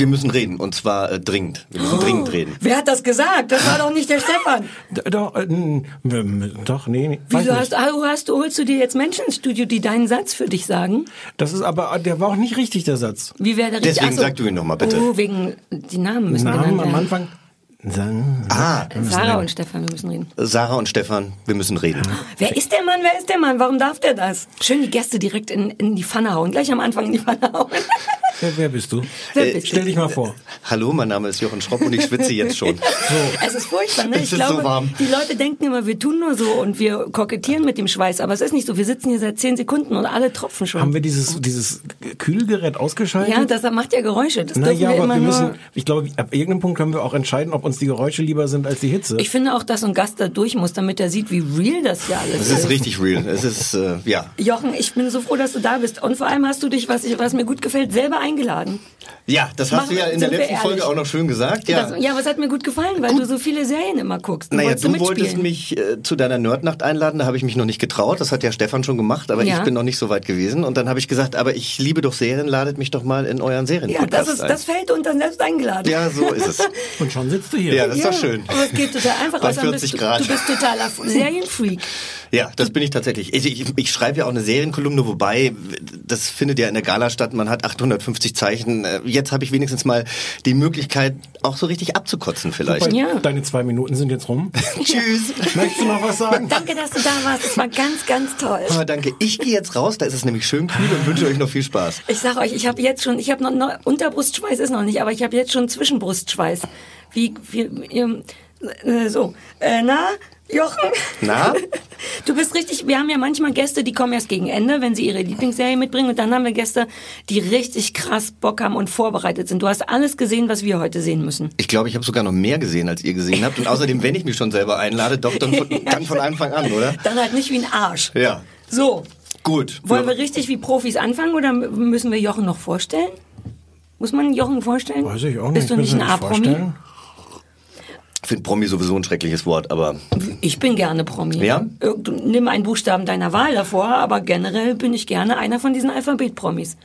Wir müssen reden und zwar äh, dringend. Wir müssen dringend reden. Wer hat das gesagt? Das war doch nicht der Stefan. D- Doch, äh, doch, nee, nee. Wieso hast, ah, hast du, holst du dir jetzt Menschen ins Studio, die deinen Satz für dich sagen? Das ist aber, der war auch nicht richtig, der Satz. Wie wäre der? Deswegen Ach so. sag du ihn noch mal, bitte. Oh, wegen, die Namen müssen Namen genannt am werden. Anfang. Ah, Sarah und Stefan, wir müssen reden. Sarah und Stefan, wir müssen reden. Wer ist der Mann? Wer ist der Mann? Warum darf der das? Schön die Gäste direkt in, in die Pfanne hauen. Gleich am Anfang in die Pfanne hauen. Wer, wer bist du? Wer bist Stell dich mal vor. Hallo, mein Name ist Jochen Schropp und ich schwitze jetzt schon. Es ist furchtbar, ne? Es Ich ist glaube, so warm. die Leute denken immer, wir tun nur so und wir kokettieren mit dem Schweiß. Aber es ist nicht so. Wir sitzen hier seit zehn Sekunden und alle tropfen schon. Haben wir dieses, dieses Kühlgerät ausgeschaltet? ja, das macht ja Geräusche. Das Na dürfen ja, wir aber immer wir müssen, nur... ich glaube, ab irgendeinem Punkt können wir auch entscheiden, ob uns die Geräusche lieber sind als die Hitze. Ich finde auch, dass so ein Gast da durch muss, damit er sieht, wie real das hier alles Es ist richtig real. Es ist, äh, ja. Jochen, ich bin so froh, dass du da bist. Und vor allem hast du dich, was, ich, was mir gut gefällt, selber eingeladen. Ja, das hast Machen- du ja in der letzten Folge auch noch schön gesagt. Ja. Das, ja, aber es hat mir gut gefallen, weil du so viele Serien immer guckst. naja, wolltest du mitspielen. wolltest mich äh, zu deiner Nerdnacht einladen, da habe ich mich noch nicht getraut. Das hat ja Stefan schon gemacht, aber Ja. ich bin noch nicht so weit gewesen. Und dann habe ich gesagt, aber ich liebe doch Serien, ladet mich doch mal in euren Ja, Serienpodcast das, ist, ein. das fällt dann selbst eingeladen. ja, so ist es. Und schon sitzt du hier. Ja, das ist doch schön. Aber es geht total einfach. Bei Außerdem 40 bist du, Grad. du bist totaler Serienfreak. Ja, das bin ich tatsächlich. Ich, ich, ich schreibe ja auch eine Serienkolumne, wobei das findet ja in der Gala statt. Man hat 850 Zeichen. Äh, Jetzt habe ich wenigstens mal die Möglichkeit, auch so richtig abzukotzen vielleicht. Super, Ja. Deine zwei Minuten sind jetzt rum. Tschüss. Möchtest du noch was sagen? Danke, dass du da warst. Das war ganz, ganz toll. Aber danke. Ich gehe jetzt raus. Da ist es nämlich schön kühl und wünsche euch noch viel Spaß. Ich sag euch, ich habe jetzt schon, ich habe noch, noch Unterbrustschweiß ist noch nicht, aber ich habe jetzt schon Zwischenbrustschweiß. Wie, wie ähm, äh, so, äh, na, Jochen? Na? Du bist richtig, wir haben ja manchmal Gäste, die kommen erst gegen Ende, wenn sie ihre Lieblingsserie mitbringen und dann haben wir Gäste, die richtig krass Bock haben und vorbereitet sind. Du hast alles gesehen, was wir heute sehen müssen. Ich glaube, ich habe sogar noch mehr gesehen, als ihr gesehen habt. Und außerdem, wenn ich mich schon selber einlade, doch dann von, dann von Anfang an, oder? Dann halt nicht wie ein Arsch. Ja. So, Gut. wollen wir richtig wie Profis anfangen oder müssen wir Jochen noch vorstellen? Muss man Jochen vorstellen? Weiß ich auch nicht. Bist du nicht ein A-Promi? Finde Promi sowieso ein schreckliches Wort, aber Ich bin gerne Promi. Ja? Irgend- Nimm einen Buchstaben deiner Wahl davor, aber generell bin ich gerne einer von diesen Alphabet-Promis.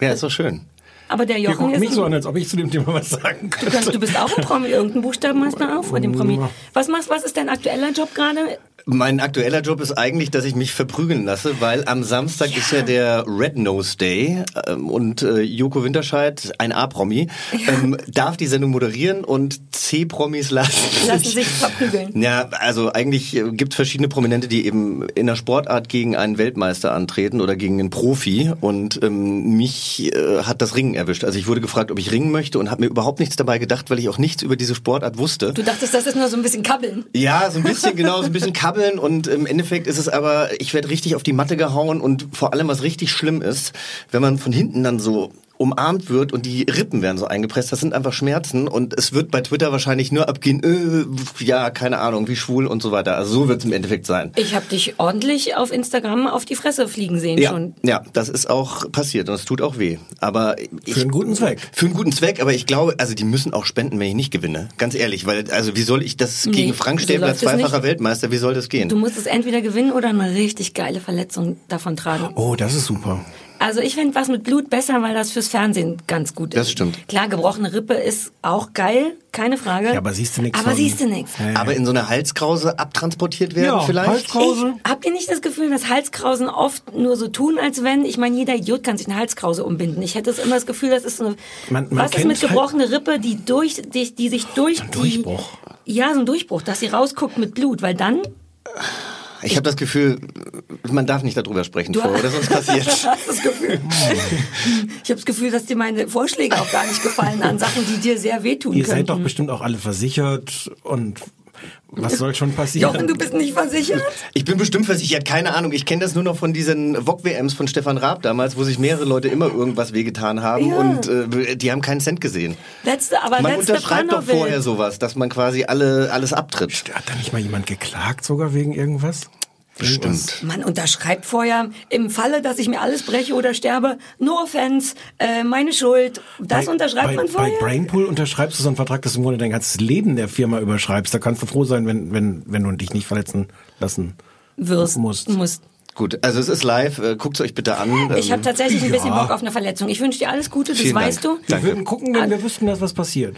ja, ist doch schön. Aber der Jochen ist... mich so an, als ob ich zu dem Thema was sagen du, kannst, könnte. du bist auch ein Promi. Irgendeinen Buchstaben hast du auch vor dem Promi. Was machst, was ist dein aktueller Job gerade? Mein aktueller Job ist eigentlich, dass ich mich verprügeln lasse, weil am Samstag ist ja der Red Nose Day ähm, und äh, Joko Winterscheid, ein A-Promi, ähm, darf die Sendung moderieren und C-Promis lassen, Lassen sich verprügeln. Ja, also eigentlich äh, gibt es verschiedene Prominente, die eben in der Sportart gegen einen Weltmeister antreten oder gegen einen Profi und ähm, mich äh, hat das Ringen erwischt. Also ich wurde gefragt, ob ich ringen möchte und habe mir überhaupt nichts dabei gedacht, weil ich auch nichts über diese Sportart wusste. Du dachtest, das ist nur so ein bisschen Kabbeln. Ja, so ein bisschen, genau, so ein bisschen kabbeln und im Endeffekt ist es aber, ich werde richtig auf die Matte gehauen und vor allem, was richtig schlimm ist, wenn man von hinten dann so umarmt wird und die Rippen werden so eingepresst, das sind einfach Schmerzen und es wird bei Twitter wahrscheinlich nur abgehen, äh, ja, keine Ahnung, wie schwul und so weiter. Also so wird es im Endeffekt sein. Ich habe dich ordentlich auf Instagram auf die Fresse fliegen sehen Ja, schon. ja, das ist auch passiert und es tut auch weh. Aber ich, Für einen guten Zweck. Für einen guten Zweck, aber ich glaube, also die müssen auch spenden, wenn ich nicht gewinne. Ganz ehrlich, weil also wie soll ich das Nee, gegen Frank so Stäbler, es zweifacher. Weltmeister, wie soll das gehen? Du musst es entweder gewinnen oder eine richtig geile Verletzung davon tragen. Oh, das ist super. Also ich finde was mit Blut besser, weil das fürs Fernsehen ganz gut ist. Das stimmt. Klar, gebrochene Rippe ist auch geil, keine Frage. Ja, aber siehst du nichts Aber von- siehst du nichts. Ja, ja. Aber in so eine Halskrause abtransportiert werden Ja, vielleicht? Halskrause. Ich, habt ihr nicht das Gefühl, dass Halskrausen oft nur so tun, als wenn, ich meine, jeder Idiot kann sich eine Halskrause umbinden. Ich hätte es immer das Gefühl, das ist so eine, Man- man was ist mit kennt halt- gebrochene Rippe, die durch, die, die sich durch ein die, Durchbruch. Ja, so ein Durchbruch, dass sie rausguckt mit Blut, weil dann, Ich habe das Gefühl, man darf nicht darüber sprechen Du- vorher, oder sonst passiert. hast das Gefühl. ich habe das Gefühl, dass dir meine Vorschläge auch gar nicht gefallen an Sachen, die dir sehr wehtun Ihr könnten. seid doch bestimmt auch alle versichert und Was soll schon passieren? Jochen, du bist nicht versichert? Ich bin bestimmt versichert, keine Ahnung. Ich kenne das nur noch von diesen VOG-WMs von Stefan Raab damals, wo sich mehrere Leute immer irgendwas wehgetan haben Ja. und äh, die haben keinen Cent gesehen. Letzte, aber Man letzte unterschreibt doch vorher sowas, dass man quasi alle alles abtritt. Hat da nicht mal jemand geklagt sogar wegen irgendwas? Bestimmt. Man unterschreibt vorher, im Falle, dass ich mir alles breche oder sterbe, no offense, äh, meine Schuld. Das Bei- unterschreibt bei, man vorher. Bei Brainpool unterschreibst du so einen Vertrag, dass du im Grunde dein ganzes Leben der Firma überschreibst. Da kannst du froh sein, wenn, wenn, wenn du dich nicht verletzen lassen Wirst, musst. musst. Gut, also es ist live, äh, guckt es euch bitte an. Ich habe Ähm, tatsächlich ein bisschen ja. Bock auf eine Verletzung. Ich wünsche dir alles Gute, das Vielen Dank. weißt du. Wir Danke. würden gucken, wenn wir wüssten, dass was passiert.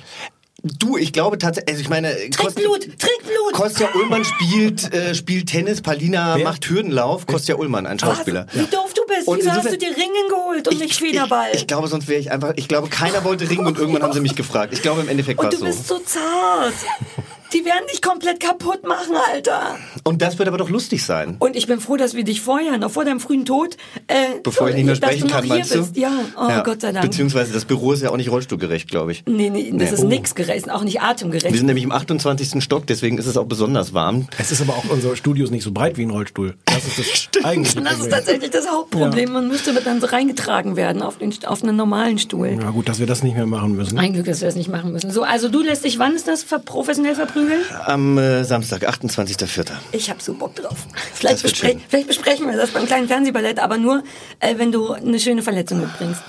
Du, ich glaube tatsächlich, also ich meine, Trinkblut, Trinkblut. Kostja Ullmann spielt, äh, spielt Tennis, Palina Wer? macht Hürdenlauf. Kostja Ullmann, ein Schauspieler. Wie doof du bist. Und Wieso hast du dir Ringen geholt und nicht Federball? Ich, ich glaube, sonst wäre ich einfach. Ich glaube, keiner wollte ringen und irgendwann haben sie mich gefragt. Ich glaube, im Endeffekt war und es du so. bist so zart. Die werden dich komplett kaputt machen, Alter. Und das wird aber doch lustig sein. Und ich bin froh, dass wir dich vorher, noch vor deinem frühen Tod, äh, Bevor ich nicht mehr sprechen dass du kann, noch hier meinst du? bist. Ja, oh Gott sei Dank. Beziehungsweise das Büro ist ja auch nicht rollstuhlgerecht, glaube ich. Nee, nee, das Nee. ist Oh. nix gerecht, auch nicht Wir atemgerecht. sind nämlich im 28. Stock, deswegen ist es auch besonders warm. Es ist aber auch, unser Studio ist nicht so breit wie ein Rollstuhl. Das ist das eigentliche Das ist tatsächlich das Hauptproblem. Man müsste dann so reingetragen werden auf, den, auf einen normalen Stuhl. Ja gut, dass wir das nicht mehr machen müssen. Ein Glück, dass wir das nicht machen müssen. So, also du lässt dich, wann ist das professionell verprügeln? Am äh, Samstag, 28.04. Ich hab so Bock drauf. Vielleicht, bespre schön. vielleicht besprechen wir das beim kleinen Fernsehballett, aber nur, äh, wenn du eine schöne Verletzung mitbringst.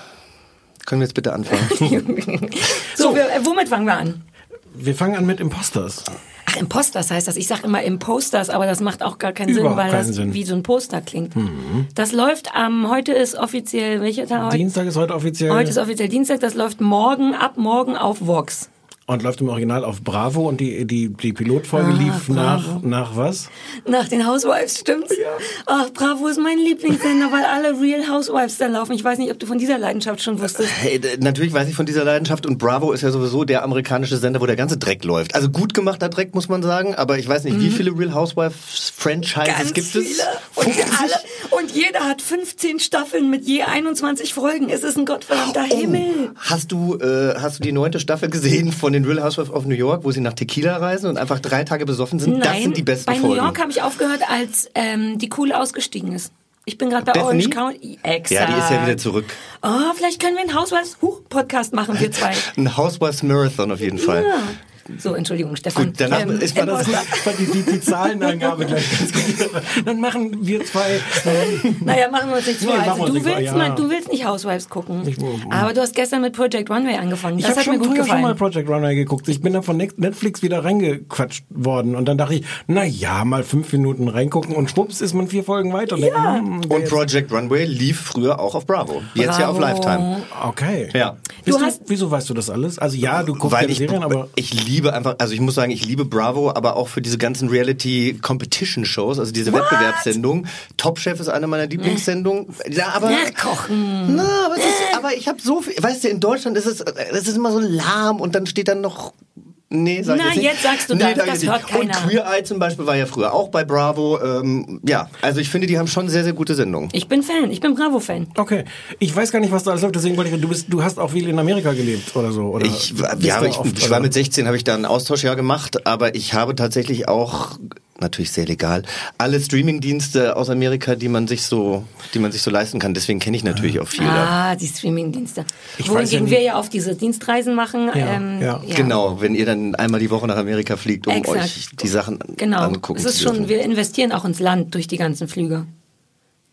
Können wir jetzt bitte anfangen? so, Wir, äh, womit fangen wir an? Wir fangen an mit Imposters. Ach, Imposters heißt das. Ich sag immer Imposters, aber das macht auch gar keinen Überhaupt Sinn, weil keinen das Sinn. Mhm. wie so ein Poster klingt. Das läuft am, heute ist offiziell, welcher Tag heute? Dienstag ist heute offiziell Heute ist offiziell Dienstag, das läuft morgen, ab morgen auf Vox. Und läuft im Original auf Bravo und die, die, die Pilotfolge Ah, lief nach, nach was? Nach den Housewives, stimmt's? Ach, Bravo ist mein Lieblingssender, weil alle Real Housewives da laufen. Ich weiß nicht, ob du von dieser Leidenschaft schon wusstest. Hey, natürlich weiß ich von dieser Leidenschaft und Bravo ist ja sowieso der amerikanische Sender, wo der ganze Dreck läuft. Also gut gemachter Dreck, muss man sagen, aber ich weiß nicht, wie viele Real Housewives Franchises Mhm. Ganz gibt viele. es? Und, 50? alle, und jeder hat 15 Staffeln mit je 21 Folgen. Es ist ein gottverdammter Oh. Himmel. Hast du, äh, hast du die neunte Staffel gesehen von den Real Housewives of New York, wo sie nach Tequila reisen und einfach drei Tage besoffen sind? das sind die besten bei Folgen. New York habe ich aufgehört, als ähm, die Cool ausgestiegen ist. Ich bin gerade bei Bethany? Orange County. Exakt. ja, die ist ja wieder zurück. Oh, vielleicht können wir einen Housewives-Podcast machen, wir zwei. Ein Housewives Marathon auf jeden Fall. Ja. So, Entschuldigung, Stefan. Gut, danach Ähm, ist man das. Ich fand die, die, die Zahlenangabe gleich ganz gut. Dann machen wir zwei. Ähm, Naja, machen wir uns nichts Nee, vor. machen Also du nichts vor, willst, ja. mal, du willst nicht Housewives gucken. Ich- Aber du hast gestern mit Project Runway angefangen. ich Das habe hat mir schon gut früher schon mal. Project Runway geguckt. Ich bin dann von Net- Netflix wieder reingequatscht worden und dann dachte ich, na ja, mal fünf Minuten reingucken und schwupps ist man vier Folgen weiter. Und Ja. denke, hm, Und jetzt- Project Runway lief früher auch auf Bravo. Jetzt ja auf Bravo. Lifetime. Okay. Ja. Du du hast- wieso weißt du das alles? Also ja, du guckst ja ich, Serien, aber ich liebe einfach, also ich muss sagen, ich liebe Bravo, aber auch für diese ganzen Reality-Competition-Shows, also diese Wettbewerbssendungen. Top Chef ist eine meiner Lieblingssendungen. Ja, aber... Nachkochen. Na, aber, ist, aber ich habe so viel, weißt du, in Deutschland ist es, es ist immer so lahm und dann steht dann noch, nee, sag ich Na, jetzt nicht. jetzt sagst du nee, das, das nicht. hört keiner. Und Queer Eye zum Beispiel war ja früher auch bei Bravo, ähm, ja, also ich finde, die haben schon sehr, sehr gute Sendungen. Ich bin Fan, ich bin Bravo-Fan. okay. Ich weiß gar nicht, was da alles läuft, deswegen wollte ich, du bist, du hast auch viel in Amerika gelebt oder so, oder? Ich, ja, ich, oft, ich war oder? mit 16, habe ich da ein Austauschjahr gemacht, aber ich habe tatsächlich auch natürlich sehr legal alle Streamingdienste aus Amerika, die man sich so, die man sich so leisten kann. Deswegen kenne ich natürlich auch viele. Ah, die Streaming-Dienste. Wohingegen ja wir ja auf diese Dienstreisen machen. Ja, ähm, ja. Genau, wenn ihr dann einmal die Woche nach Amerika fliegt, um Exakt. euch die Sachen Genau. angucken Es ist zu schon, dürfen. wir investieren auch ins Land durch die ganzen Flüge.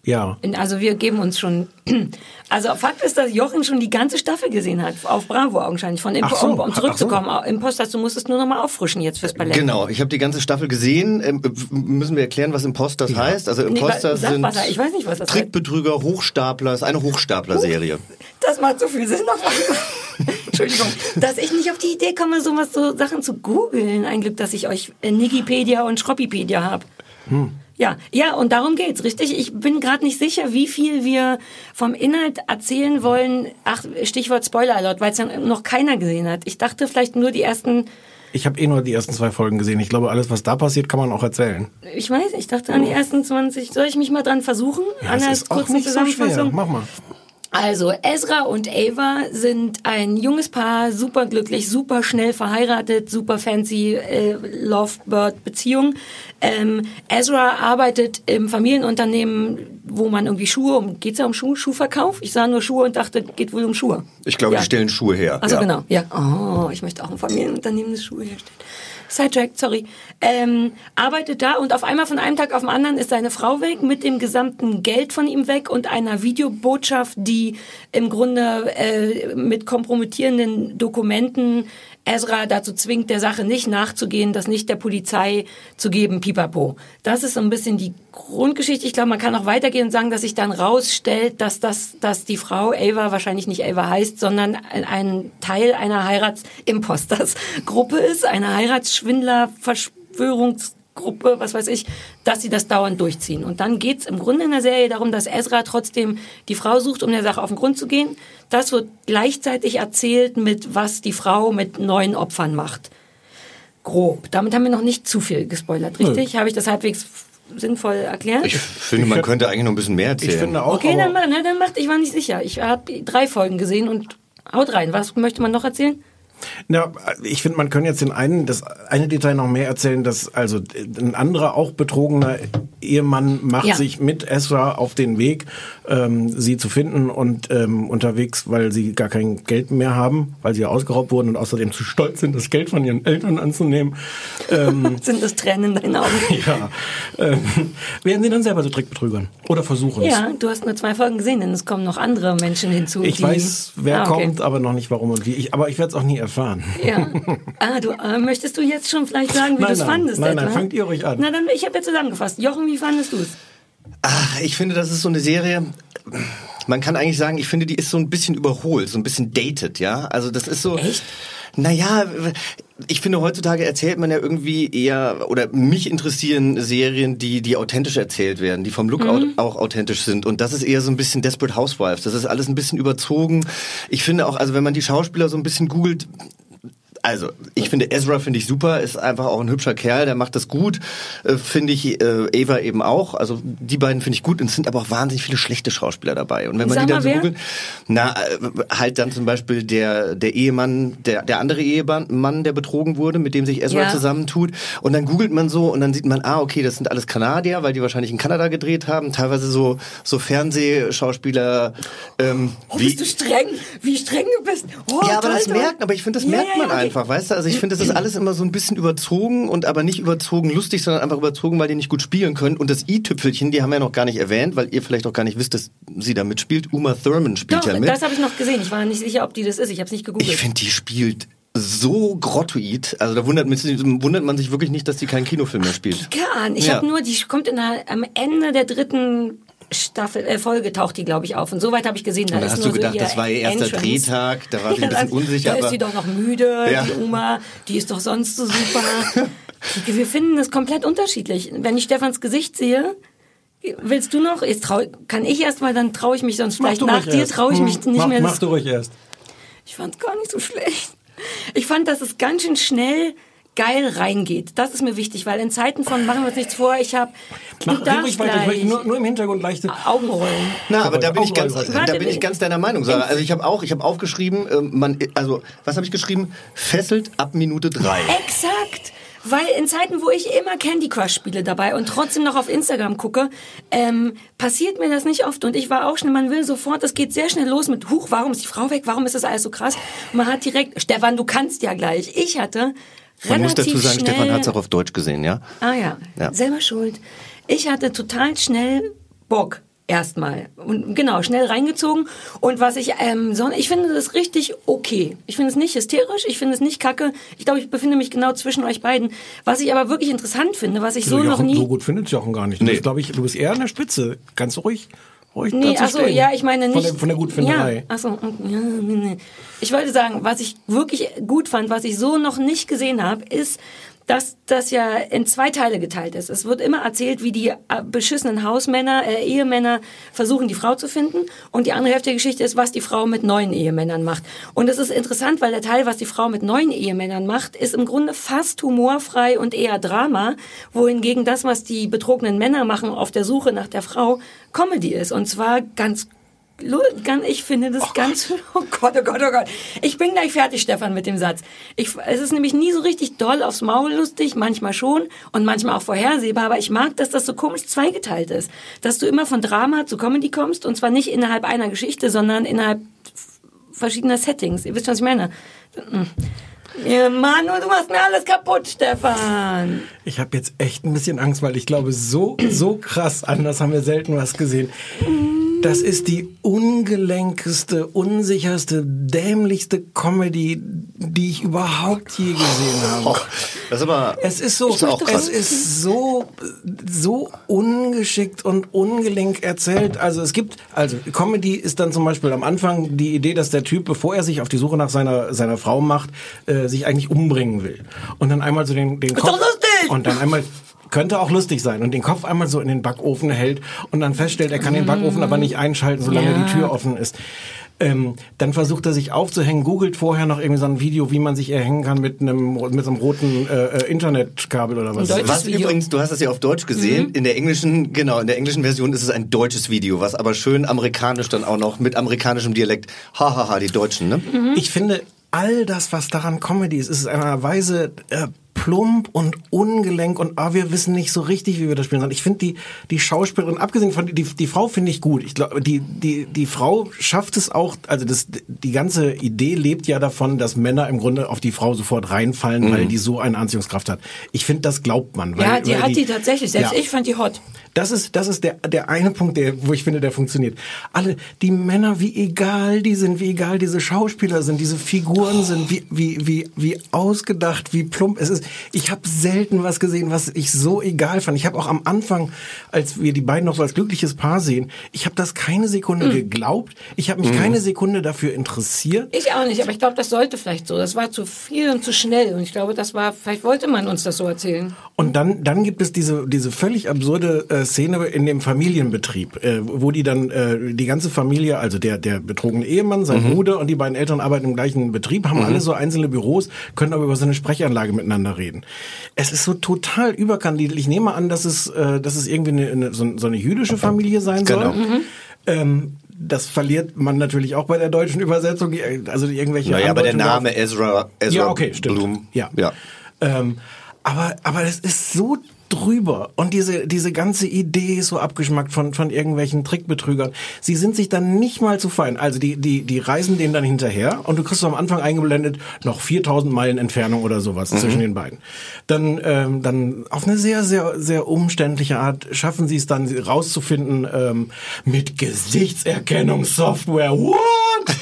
Ja. Also wir geben uns schon. Also Fakt ist, dass Jochen schon die ganze Staffel gesehen hat auf Bravo augenscheinlich von Ach so, um, um ach so. zurückzukommen. Imposters, du musstest nur noch mal auffrischen jetzt fürs Ballett. Genau, ich habe die ganze Staffel gesehen. Ähm, äh, müssen wir erklären, was Imposters heißt? Also Nee, Imposters sag sind was, ich weiß nicht, was das heißt. Trickbetrüger, Hochstapler. ist eine Hochstapler-Serie. Das macht so viel Sinn. Entschuldigung, dass ich nicht auf die Idee komme, sowas so Sachen zu googeln. Ein Glück, dass ich euch äh, Nigipedia und Schroppipedia habe. Ja, ja, und darum geht's, richtig? Ich bin gerade nicht sicher, wie viel wir vom Inhalt erzählen wollen. Ach, Stichwort Spoiler Alert, weil es ja noch keiner gesehen hat. Ich dachte vielleicht nur die ersten, Ich habe eh nur die ersten zwei Folgen gesehen. Ich glaube, alles, was da passiert, kann man auch erzählen. ich weiß, ich dachte an die ersten 20. Soll ich mich mal dran versuchen? Ja, an es der ist auch kurzen nicht so schwer. Zusammenfassung? Mach mal. Also, Ezra und Ava sind ein junges Paar, super glücklich, super schnell verheiratet, super fancy äh, Lovebird-Beziehung. Ähm, Ezra arbeitet im Familienunternehmen, wo man irgendwie Schuhe, um, geht's ja um Schuh, Schuhverkauf? Ich sah nur Schuhe und dachte, geht wohl um Schuhe. Ich glaube, Ja. die stellen Schuhe her. Also ja. genau, ja. Oh, ich möchte auch ein Familienunternehmen, das Schuhe herstellt. Sidetrack, sorry. Ähm, arbeitet da und auf einmal von einem Tag auf den anderen ist seine Frau weg, mit dem gesamten Geld von ihm weg und einer Videobotschaft, die im Grunde äh, mit kompromittierenden Dokumenten Ezra dazu zwingt, der Sache nicht nachzugehen, das nicht der Polizei zu geben, pipapo. Das ist so ein bisschen die Grundgeschichte. Ich glaube, man kann auch weitergehen und sagen, dass sich dann rausstellt, dass das, dass die Frau Ava wahrscheinlich nicht Ava heißt, sondern ein- Teil einer Heiratsimpostersgruppe ist, eine Heiratsschwindler-Verschwörungsgruppe, was weiß ich, dass sie das dauernd durchziehen. Und dann geht's im Grunde in der Serie darum, dass Ezra trotzdem die Frau sucht, um der Sache auf den Grund zu gehen. Das wird gleichzeitig erzählt mit, was die Frau mit neuen Opfern macht. Grob. Damit haben wir noch nicht zu viel gespoilert, richtig? Habe ich das halbwegs sinnvoll erklärt? Ich finde, man könnte eigentlich noch ein bisschen mehr erzählen. Ich finde auch, okay, dann, ne, dann macht, ich war nicht sicher. Ich habe drei Folgen gesehen und haut rein. Was möchte man noch erzählen? Na, ich finde, man kann jetzt den einen, das eine Detail noch mehr erzählen, dass also ein anderer auch betrogener Ehemann macht Ja. sich mit Ezra auf den Weg, ähm, sie zu finden und ähm, unterwegs, weil sie gar kein Geld mehr haben, weil sie ja ausgeraubt wurden und außerdem zu stolz sind, das Geld von ihren Eltern anzunehmen. Ähm, Sind das Tränen in deinen Augen? ja, ähm, werden sie dann selber so Trickbetrügern oder versuchen es. Ja, du hast nur zwei Folgen gesehen, denn es kommen noch andere Menschen hinzu. Ich weiß, wer Ah, okay. kommt, aber noch nicht warum und wie. Ich, aber ich werde es auch nie erfahren. Ja. Ah, du, äh, möchtest du jetzt schon vielleicht sagen, wie Nein, du es nein. fandest? Nein, nein, etwa? fangt ihr ruhig an. Na dann, ich habe ja zusammengefasst. Jochen, wie fandest du es? Ach, ich finde, das ist so eine Serie. Man kann eigentlich sagen, ich finde, die ist so ein bisschen überholt, so ein bisschen dated, ja. Also das ist so. Echt? Naja, ich finde, heutzutage erzählt man ja irgendwie eher, oder mich interessieren Serien, die, die authentisch erzählt werden, die vom Look Mhm. auch authentisch sind. Und das ist eher so ein bisschen Desperate Housewives. Das ist alles ein bisschen überzogen. Ich finde auch, also wenn man die Schauspieler so ein bisschen googelt, also, ich finde Ezra finde ich super, ist einfach auch ein hübscher Kerl, der macht das gut. Äh, finde ich äh, Ava eben auch. Also die beiden finde ich gut. Und es sind aber auch wahnsinnig viele schlechte Schauspieler dabei. Und wenn man Sag die dann so googelt, na äh, halt dann zum Beispiel der der Ehemann, der der andere Ehemann, Mann, der betrogen wurde, mit dem sich Ezra Ja. zusammentut. Und dann googelt man so und dann sieht man, ah okay, das sind alles Kanadier, weil die wahrscheinlich in Kanada gedreht haben. Teilweise so so Fernsehschauspieler. Ähm, Oh, bist du streng? Wie streng du bist. Oh, ja, aber toll, das merkt, aber ich finde, das Ja, merkt man ja. Einfach, weißt du? Also ich finde, das ist alles immer so ein bisschen überzogen und aber nicht überzogen lustig, sondern einfach überzogen, weil die nicht gut spielen können. Und das i-Tüpfelchen, die haben wir ja noch gar nicht erwähnt, weil ihr vielleicht auch gar nicht wisst, dass sie da mitspielt. Uma Thurman spielt Doch, ja mit. das habe ich noch gesehen. Ich war nicht sicher, ob die das ist. Ich habe es nicht gegoogelt. Ich finde, die spielt so grottoid. Also da wundert, man- wundert man sich wirklich nicht, dass die keinen Kinofilm mehr spielt. Kann. Ich Ja. habe nur, die kommt in der, am Ende der dritten Staffel, äh, Folge taucht die, glaube ich, auf. Und soweit habe ich gesehen, da Und da ist hast nur du gedacht, so das war ihr erster Entrance. Drehtag, da war sie ein bisschen unsicher, Da ist sie doch noch müde, Ja. die Oma, die ist doch sonst so super. Die- Wir finden das komplett unterschiedlich. Wenn ich Stefans Gesicht sehe, willst du noch? Jetzt trau, kann ich erst mal, dann traue ich mich sonst vielleicht du nach dir, traue ich mich Hm, nicht mach, mehr. Mach das- du ruhig erst. ich fand es gar nicht so schlecht. Ich fand, dass es ganz schön schnell geil reingeht. Das ist mir wichtig, weil in Zeiten von machen wir uns nichts vor, ich habe Mach ruhig weiter. Ich möchte nur, nur im Hintergrund leichte. Augenrollen. Na, aber da bin ich ganz, Warte, da bin ich ganz deiner Meinung, Sarah. Also ich habe auch, ich habe aufgeschrieben, ähm, man, also was habe ich geschrieben? Fesselt ab Minute drei. Exakt. Weil in Zeiten, wo ich immer Candy Crush spiele dabei und trotzdem noch auf Instagram gucke, ähm, passiert mir das nicht oft. Und ich war auch schnell, man will sofort, das geht sehr schnell los mit, huch, warum ist die Frau weg? Warum ist das alles so krass? Und man hat direkt, Stefan, du kannst ja gleich. Ich hatte Man muss dazu sagen, schnell, Stefan hat es auch auf Deutsch gesehen, ja? Ah ja, Ja. selber schuld. Ich hatte total schnell Bock erstmal und genau schnell reingezogen und was ich ähm, so, ich finde das richtig okay. Ich finde es nicht hysterisch, ich finde es nicht kacke. Ich glaube, ich befinde mich genau zwischen euch beiden. Was ich aber wirklich interessant finde, was ich so Jochen, noch nie so gut findet Jochen gar nicht. Nee. bist, glaube ich, du bist eher an der Spitze. Ganz ruhig, ruhig Nee, dazu also stehen. ja, ich meine nicht. Von der, von der Gutfinderei. Ja, achso, ja, nee, nee. Ich wollte sagen, was ich wirklich gut fand, was ich so noch nicht gesehen habe, ist, dass das ja in zwei Teile geteilt ist. Es wird immer erzählt, wie die äh, beschissenen Hausmänner, äh, Ehemänner versuchen, die Frau zu finden. Und die andere Hälfte der Geschichte ist, was die Frau mit neuen Ehemännern macht. Und es ist interessant, weil der Teil, was die Frau mit neuen Ehemännern macht, ist im Grunde fast humorfrei und eher Drama, wohingegen das, was die betrogenen Männer machen auf der Suche nach der Frau, Comedy ist. Und zwar ganz ich finde das ganz, oh Gott, oh Gott, oh Gott. Ich bin gleich fertig, Stefan, mit dem Satz. Ich, es ist nämlich nie so richtig doll aufs Maul lustig, manchmal schon und manchmal auch vorhersehbar, aber ich mag, dass das so komisch zweigeteilt ist. Dass du immer von Drama zu Comedy kommst und zwar nicht innerhalb einer Geschichte, sondern innerhalb verschiedener Settings. Ihr wisst, was ich meine. Ja, Manu, du machst mir alles kaputt, Stefan. Ich habe jetzt echt ein bisschen Angst, weil ich glaube, so, so krass anders haben wir selten was gesehen. Das ist die ungelenkeste, unsicherste, dämlichste Comedy, die ich überhaupt je gesehen habe. Das ist aber. Es ist so, es ist so, so ungeschickt und ungelenk erzählt. Also es gibt, also Comedy ist dann zum Beispiel am Anfang die Idee, dass der Typ, bevor er sich auf die Suche nach seiner seiner Frau macht, äh, sich eigentlich umbringen will. Und dann einmal so den den Kopf und dann einmal könnte auch lustig sein und den Kopf einmal so in den Backofen hält und dann feststellt, er kann den Backofen aber nicht einschalten, solange Ja. die Tür offen ist. Ähm, dann versucht er sich aufzuhängen, googelt vorher noch irgendwie so ein Video, wie man sich erhängen kann mit einem mit so einem roten äh, äh, Internetkabel oder was. Was Video. übrigens, du hast es ja auf Deutsch gesehen, in der englischen, genau, in der englischen Version ist es ein deutsches Video, was aber schön amerikanisch dann auch noch mit amerikanischem Dialekt. Hahaha, die Deutschen, ne? Ich finde, all das, was daran Comedy ist, ist in einer Weise äh, plump und ungelenk und ah, wir wissen nicht so richtig, wie wir das spielen sollen. Ich finde die die Schauspielerin, abgesehen von die die Frau finde ich gut. Ich glaube, die die die Frau schafft es auch. Also das die ganze Idee lebt ja davon, dass Männer im Grunde auf die Frau sofort reinfallen, weil die so eine Anziehungskraft hat. Ich finde, das glaubt man. Weil, Ja, die weil hat die tatsächlich. Selbst Ja. ich fand die hot. Das ist, das ist der, der eine Punkt, der, wo ich finde, der funktioniert. Alle, die Männer, wie egal die sind, wie egal diese Schauspieler sind, diese Figuren sind, wie, wie, wie, wie ausgedacht, wie plump es ist. Ich habe selten was gesehen, was ich so egal fand. Ich habe auch am Anfang, als wir die beiden noch so als glückliches Paar sehen, ich habe das keine Sekunde geglaubt. Ich habe mich keine Sekunde dafür interessiert. Ich auch nicht, aber ich glaube, das sollte vielleicht so. Das war zu viel und zu schnell. Und ich glaube, das war, vielleicht wollte man uns das so erzählen. Und dann, dann gibt es diese, diese völlig absurde äh, Szene in dem Familienbetrieb, äh, wo die dann äh, die ganze Familie, also der, der betrogene Ehemann, sein Bruder und die beiden Eltern arbeiten im gleichen Betrieb, haben alle so einzelne Büros, können aber über so eine Sprechanlage miteinander reden. Es ist so total überkandidelt. Ich nehme an, dass es, äh, dass es irgendwie eine, eine, so, so eine jüdische Familie sein soll. Genau. Ähm, das verliert man natürlich auch bei der deutschen Übersetzung, also irgendwelche Naja, aber der Name Ezra, Ezra ja, okay, stimmt. Bloom. Ja. ja. Ähm, aber, aber es ist so drüber und diese diese ganze Idee ist so abgeschmackt von von irgendwelchen Trickbetrügern. Sie sind sich dann nicht mal zu fein. Also die die die reisen denen dann hinterher und du kriegst so am Anfang eingeblendet noch 4000 Meilen Entfernung oder sowas zwischen den beiden. Dann ähm, dann auf eine sehr sehr sehr umständliche Art schaffen sie es dann rauszufinden ähm, mit Gesichtserkennungssoftware. What?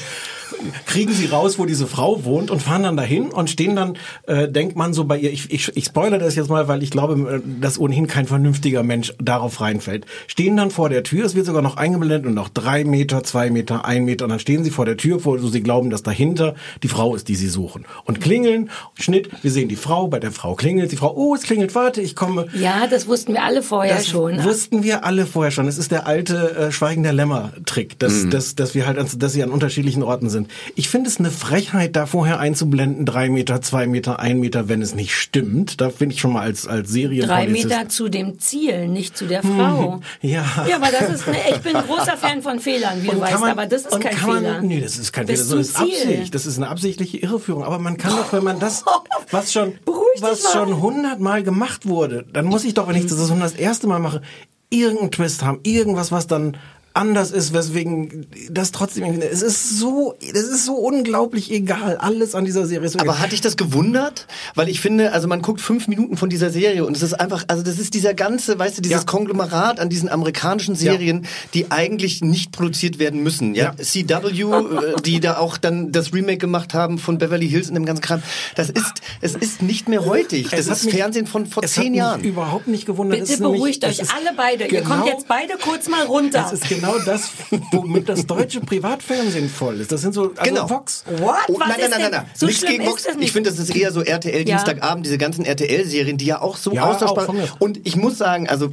Kriegen sie raus, wo diese Frau wohnt und fahren dann dahin und stehen dann, äh, denkt man so bei ihr, ich, ich, ich spoilere das jetzt mal, weil ich glaube, äh, dass ohnehin kein vernünftiger Mensch darauf reinfällt. Stehen dann vor der Tür, es wird sogar noch eingeblendet und noch drei Meter, zwei Meter, ein Meter und dann stehen sie vor der Tür, wo sie glauben, dass dahinter die Frau ist, die sie suchen. Und klingeln, Schnitt, wir sehen die Frau, bei der Frau klingelt, die Frau, oh, es klingelt, warte, ich komme. Ja, das wussten wir alle vorher Das schon. wussten wir alle vorher schon. Es ist der alte äh, Schweigen der Lämmer-Trick, dass, Mhm. dass, dass wir halt, an- dass sie an unterschiedlichen Orten sind. Ich finde es eine Frechheit, da vorher einzublenden, drei Meter, zwei Meter, ein Meter, wenn es nicht stimmt. Da finde ich schon mal als, als Drei Serienpolizist. Meter zu dem Ziel, nicht zu der Frau. Ja. Ja, aber das ist, ne, ich bin großer Fan von Fehlern, wie du Und weißt, kann man- aber das ist kein man, Fehler. Nee, das ist kein Bis Fehler, das ist. Absicht. Das ist eine absichtliche Irreführung. Aber man kann doch, wenn man das, was schon, Beruhig dich was schon hundertmal gemacht wurde, dann muss ich doch, wenn ich das das das erste Mal mache, irgendeinen Twist haben, irgendwas, was dann anders ist, weswegen das trotzdem, irgendwie- es ist so, das ist so unglaublich egal. Alles an dieser Serie ist Aber hat dich das gewundert? Weil ich finde, also man guckt fünf Minuten von dieser Serie und es ist einfach, also das ist dieser ganze, weißt du, dieses Ja. Konglomerat an diesen amerikanischen Serien, die eigentlich nicht produziert werden müssen. Ja, Ja. CW, äh, die da auch dann das Remake gemacht haben von Beverly Hills und dem ganzen Kram. Das ist, es ist nicht mehr heutig. Das Es ist mich- Fernsehen von vor es zehn hat mich Jahren. überhaupt nicht gewundert. Es Bitte nämlich- beruhigt es euch alle beide. Ihr kommt genau- jetzt beide kurz mal runter. Das ist genau das, womit das deutsche Privatfernsehen voll ist. Das sind so, also Genau. Vox. What? Oh, Was nein, ist nein, nein, nein, nein. So Nichts gegen Vox. das nicht. Ich finde, das ist eher so RTL Ja. Dienstagabend, diese ganzen RTL-Serien, die ja auch so Ja, austauschbar mir. Und ich muss sagen, also,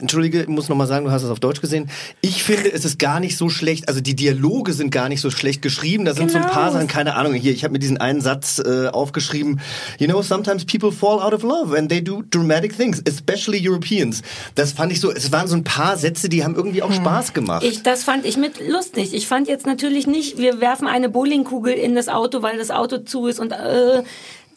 entschuldige, ich muss nochmal sagen, du hast es auf Deutsch gesehen. Ich finde, es ist gar nicht so schlecht, also die Dialoge sind gar nicht so schlecht geschrieben. Da sind so ein Genau. paar Sachen, keine Ahnung, hier, ich habe mir diesen einen Satz äh, aufgeschrieben. You know, sometimes people fall out of love and they do dramatic things, especially Europeans. Das fand ich so, es waren so ein paar Sätze, die haben irgendwie auch Spaß Spaß gemacht. Ich, das fand ich mit lustig. Ich fand jetzt natürlich nicht, wir werfen eine Bowlingkugel in das Auto, weil das Auto zu ist und äh,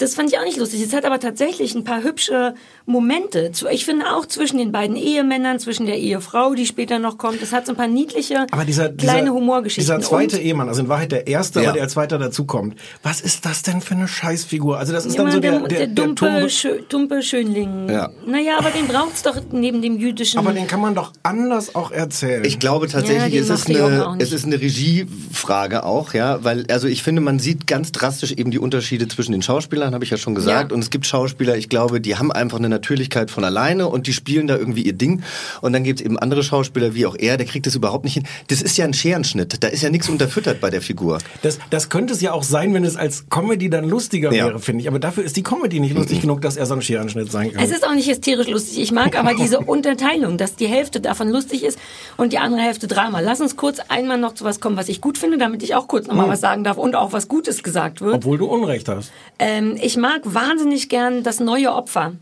das fand ich auch nicht lustig. Es hat aber tatsächlich ein paar hübsche Momente. Ich finde auch zwischen den beiden Ehemännern, zwischen der Ehefrau, die später noch kommt, es hat so ein paar niedliche Aber dieser, kleine dieser, Humorgeschichten. dieser zweite Und Ehemann, also in Wahrheit der erste, Ja. aber der als zweiter dazukommt. Was ist das denn für eine Scheißfigur? Also das ist dann so der, der, der, der, dumpe, dumpe Schönling. Ja. Naja, aber den braucht's doch neben dem jüdischen. Aber den kann man doch anders auch erzählen. Ich glaube Ja, tatsächlich, die es, ist eine, es ist eine Regiefrage auch, ja, weil also ich finde, man sieht ganz drastisch eben die Unterschiede zwischen den Schauspielern, habe ich ja schon gesagt, Ja. und es gibt Schauspieler, ich glaube, die haben einfach eine Natürlichkeit von alleine und die spielen da irgendwie ihr Ding und dann gibt es eben andere Schauspieler, wie auch er, der kriegt das überhaupt nicht hin. Das ist ja ein Scherenschnitt, da ist ja nichts unterfüttert bei der Figur. Das, das könnte es ja auch sein, wenn es als Comedy dann lustiger Ja. wäre, finde ich. Aber dafür ist die Comedy nicht lustig genug, dass er so ein Scherenschnitt sein kann. Es ist auch nicht hysterisch lustig. Ich mag aber diese Unterteilung, dass die Hälfte davon lustig ist und die andere Hälfte Drama. Lass uns kurz einmal noch zu was kommen, was ich gut finde, damit ich auch kurz nochmal was sagen darf und auch was Gutes gesagt wird. Obwohl du Unrecht hast. Ähm, ich mag wahnsinnig gern das neue Opfer,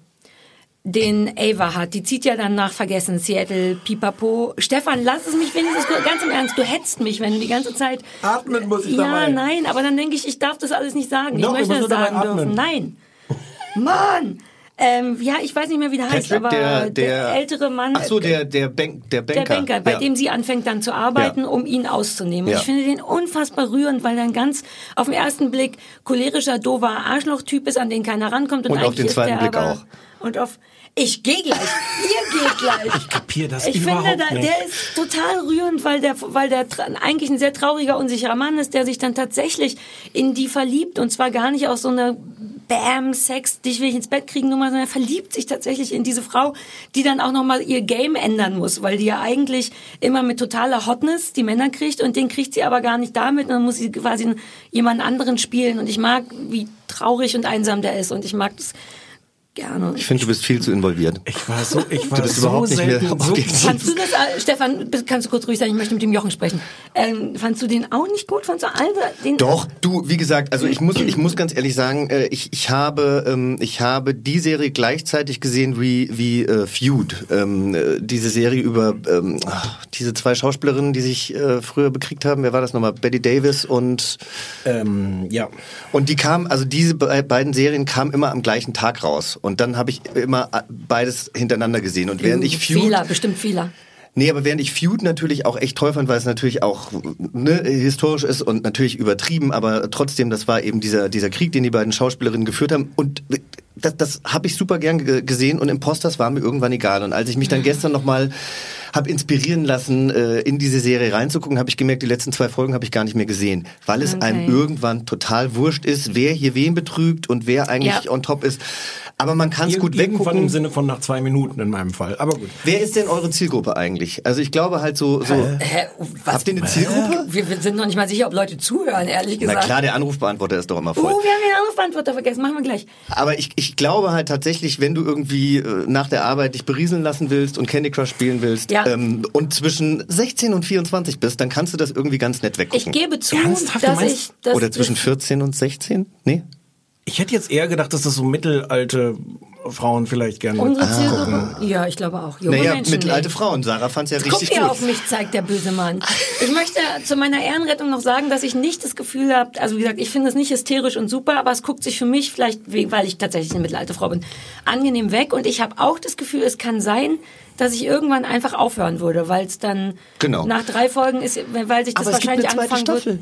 den Ava hat. Die zieht ja dann nach Vergessen, Seattle, Pipapo. Stefan, lass es mich wenigstens ganz im Ernst. Du hetzt mich, wenn du die ganze Zeit... Atmen muss ich Ja, dabei. nein, aber dann denke ich, ich darf das alles nicht sagen. Doch, ich möchte das sagen dürfen. Nein. Mann! Ähm, ja, ich weiß nicht mehr, wie der heißt, Patrick, aber der, der, ältere Mann... Ach so, der, der, Bank, der Der Banker. Banker, bei ja. dem sie anfängt dann zu arbeiten, Ja. um ihn auszunehmen. Ja. Ich finde den unfassbar rührend, weil er ein ganz auf den ersten Blick cholerischer, dover Arschloch-Typ ist, an den keiner rankommt. Und, Und auf den zweiten der Blick aber, auch. Und auf ich gehe gleich, ihr geht gleich. Ich kapier das Ich überhaupt finde, da, nicht. der ist total rührend, weil der, weil der eigentlich ein sehr trauriger, unsicherer Mann ist, der sich dann tatsächlich in die verliebt. Und zwar gar nicht aus so einer Bam, Sex, dich will ich ins Bett kriegen Nummer, sondern er verliebt sich tatsächlich in diese Frau, die dann auch nochmal ihr Game ändern muss, weil die ja eigentlich immer mit totaler Hotness die Männer kriegt. Und den kriegt sie aber gar nicht damit, und dann muss sie quasi jemand anderen spielen. Und ich mag, wie traurig und einsam der ist. Und ich mag das gerne. Ich finde, du bist viel zu involviert. Ich war so, ich war bist so überhaupt nicht mehr selten so. Fandst du das, äh, Stefan, kannst du kurz ruhig sein, ich möchte mit dem Jochen sprechen. Ähm, fandst du den auch nicht gut? Fandst du alle den? Doch, du, wie gesagt, also ich muss, ich muss ganz ehrlich sagen, äh, ich, ich habe, ähm, ich habe die Serie gleichzeitig gesehen wie, wie äh, Feud, ähm, äh, diese Serie über ähm, diese zwei Schauspielerinnen, die sich äh, früher bekriegt haben. Wer war das nochmal? Betty Davis und Ähm, ja. und die kamen, also diese be beiden Serien kamen immer am gleichen Tag raus. Und dann habe ich immer äh, beides hintereinander gesehen. Und während ich Feud Fehler, bestimmt Fehler. Nee, aber während ich Feud natürlich auch echt toll fand, weil es natürlich auch ne, historisch ist und natürlich übertrieben, aber trotzdem, das war eben dieser, dieser Krieg, den die beiden Schauspielerinnen geführt haben. Und das, das habe ich super gern ge- gesehen und Imposters war mir irgendwann egal. Und als ich mich dann gestern nochmal habe inspirieren lassen, äh, in diese Serie reinzugucken, habe ich gemerkt, die letzten zwei Folgen habe ich gar nicht mehr gesehen, weil es Okay. einem irgendwann total wurscht ist, wer hier wen betrügt und wer eigentlich Ja. on top ist. Aber man kann es gut irgendwann weggucken. im Sinne von nach zwei Minuten in meinem Fall. Aber gut. Wer ist denn eure Zielgruppe eigentlich? Also ich glaube halt so, so Hä, was? Habt ihr eine Zielgruppe? Wir, wir sind noch nicht mal sicher, ob Leute zuhören, ehrlich Na gesagt. klar, der Anrufbeantworter ist doch immer Oh, voll. wir haben den Anrufbeantworter vergessen. Machen wir gleich. Aber ich, ich glaube halt tatsächlich, wenn du irgendwie äh, nach der Arbeit dich berieseln lassen willst und Candy Crush spielen willst Ja. Ähm, und zwischen 16 und 24 bist, dann kannst du das irgendwie ganz nett Ich weggucken. gebe zu, Ernsthaft? Dass ich... Dass Oder zwischen das, 14 und 16? Nee? Ich hätte jetzt eher gedacht, dass das so mittelalte Frauen vielleicht gerne Unsere? Ja, ich glaube auch. Junge Naja, Menschen mittelalte nicht. Frauen. Sarah fand's ja Guck richtig dir gut. auf mich, zeigt der böse Mann. Ich möchte zu meiner Ehrenrettung noch sagen, dass ich nicht das Gefühl habe, also wie gesagt, ich finde es nicht hysterisch und super, aber es guckt sich für mich vielleicht, we- weil ich tatsächlich eine mittelalte Frau bin, angenehm weg. Und ich habe auch das Gefühl, es kann sein, dass ich irgendwann einfach aufhören würde, weil es dann Genau. nach drei Folgen ist, weil sich das Aber es gibt eine wahrscheinlich anfangen Staffel. wird.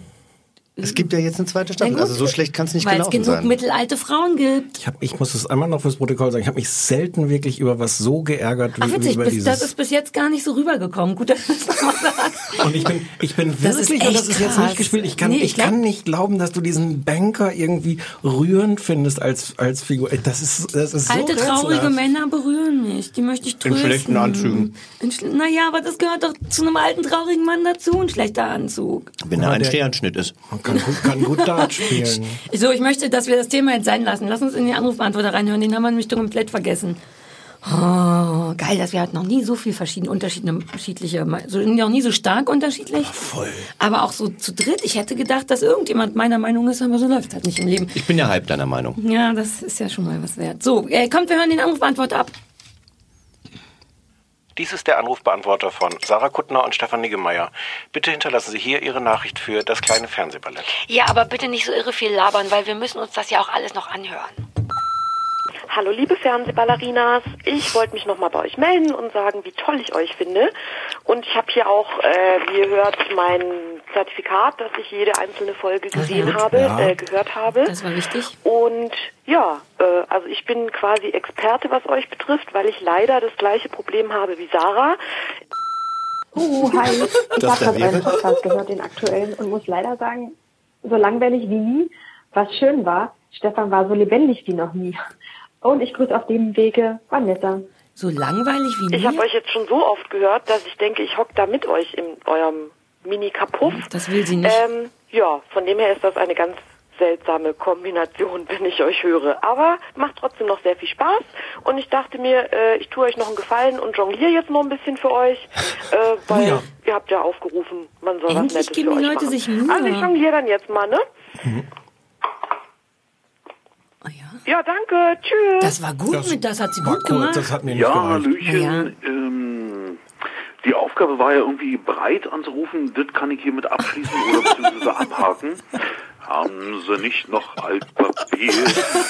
Es gibt ja jetzt eine zweite Staffel. gut, Also so schlecht kann es nicht Weil es gelaufen genug sein. mittelalte Frauen gibt. Ich, hab, ich muss das einmal noch fürs Protokoll sagen. Ich habe mich selten wirklich über was so geärgert wie, Ach wie witzig, über bis, dieses. das ist bis jetzt gar nicht so rübergekommen. Gut, dass du das nochmal sagst. und ich bin, ich bin Das wirklich, und das ist jetzt krass. nicht gespielt. Ich kann, Nee, ich ich kann glaub- nicht glauben, dass du diesen Banker irgendwie rührend findest als als Figur. Das ist, das ist so Alte, traurige rätselhaft. Männer berühren mich. Die möchte ich trösten. schlechten Anzügen. In schl- Naja, aber das gehört doch zu einem alten, traurigen Mann dazu, ein schlechter Anzug. Wenn er ein Sternschnitt ist. Man kann gut, kann gut Dart spielen. So, ich möchte, dass wir das Thema jetzt sein lassen. Lass uns in den Anrufbeantworter reinhören. Den haben wir nämlich komplett vergessen. Oh, geil, dass wir halt noch nie so viel verschiedene, unterschiedliche, unterschiedliche, so, noch nie so stark unterschiedlich. voll. Aber auch so zu dritt. Ich hätte gedacht, dass irgendjemand meiner Meinung ist, aber so läuft halt nicht im Leben. Ich bin ja halb deiner Meinung. Ja, das ist ja schon mal was wert. So, äh, kommt, wir hören den Anrufbeantworter ab. Dies ist der Anrufbeantworter von Sarah Kuttner und Stefan Niggemeier. Bitte hinterlassen Sie hier Ihre Nachricht für das kleine Fernsehballett. Ja, aber bitte nicht so irre viel labern, weil wir müssen uns das ja auch alles noch anhören. Hallo liebe Fernsehballerinas, ich wollte mich nochmal bei euch melden und sagen, wie toll ich euch finde. Und ich habe hier auch, äh, wie ihr hört, mein Zertifikat, dass ich jede einzelne Folge gesehen habe, Ja. äh, gehört habe. Das war wichtig. Und ja, äh, also ich bin quasi Experte, was euch betrifft, weil ich leider das gleiche Problem habe wie Sarah. Oh, hi. Ich habe gerade euren Podcast gehört, den aktuellen, und muss leider sagen, so langweilig wie nie. Was schön war, Stefan war so lebendig wie noch nie. Und ich grüße auf dem Wege Vanessa. So langweilig wie Ich habe nie. euch jetzt schon so oft gehört, dass ich denke, ich hock da mit euch in eurem Mini-Kapuff. Das will sie nicht. Ähm, ja, von dem her ist das eine ganz seltsame Kombination, wenn ich euch höre. Aber macht trotzdem noch sehr viel Spaß. Und ich dachte mir, äh, ich tue euch noch einen Gefallen und jongliere jetzt noch ein bisschen für euch, äh, weil ja. ihr habt ja aufgerufen, man soll Endlich was Nettes geben für die euch Leute machen. sich Mühe. Also ich jongliere dann jetzt mal, ne? Oh ja. Ja, danke. Tschüss. Das war gut Das mit, das hat sie gut kurz, gemacht. das hat mir Ja. Hallöchen. Ja. Ähm, die Aufgabe war ja irgendwie breit anzurufen. Das kann ich hiermit abschließen oder beziehungsweise abhaken. Haben Sie nicht noch Altpapier?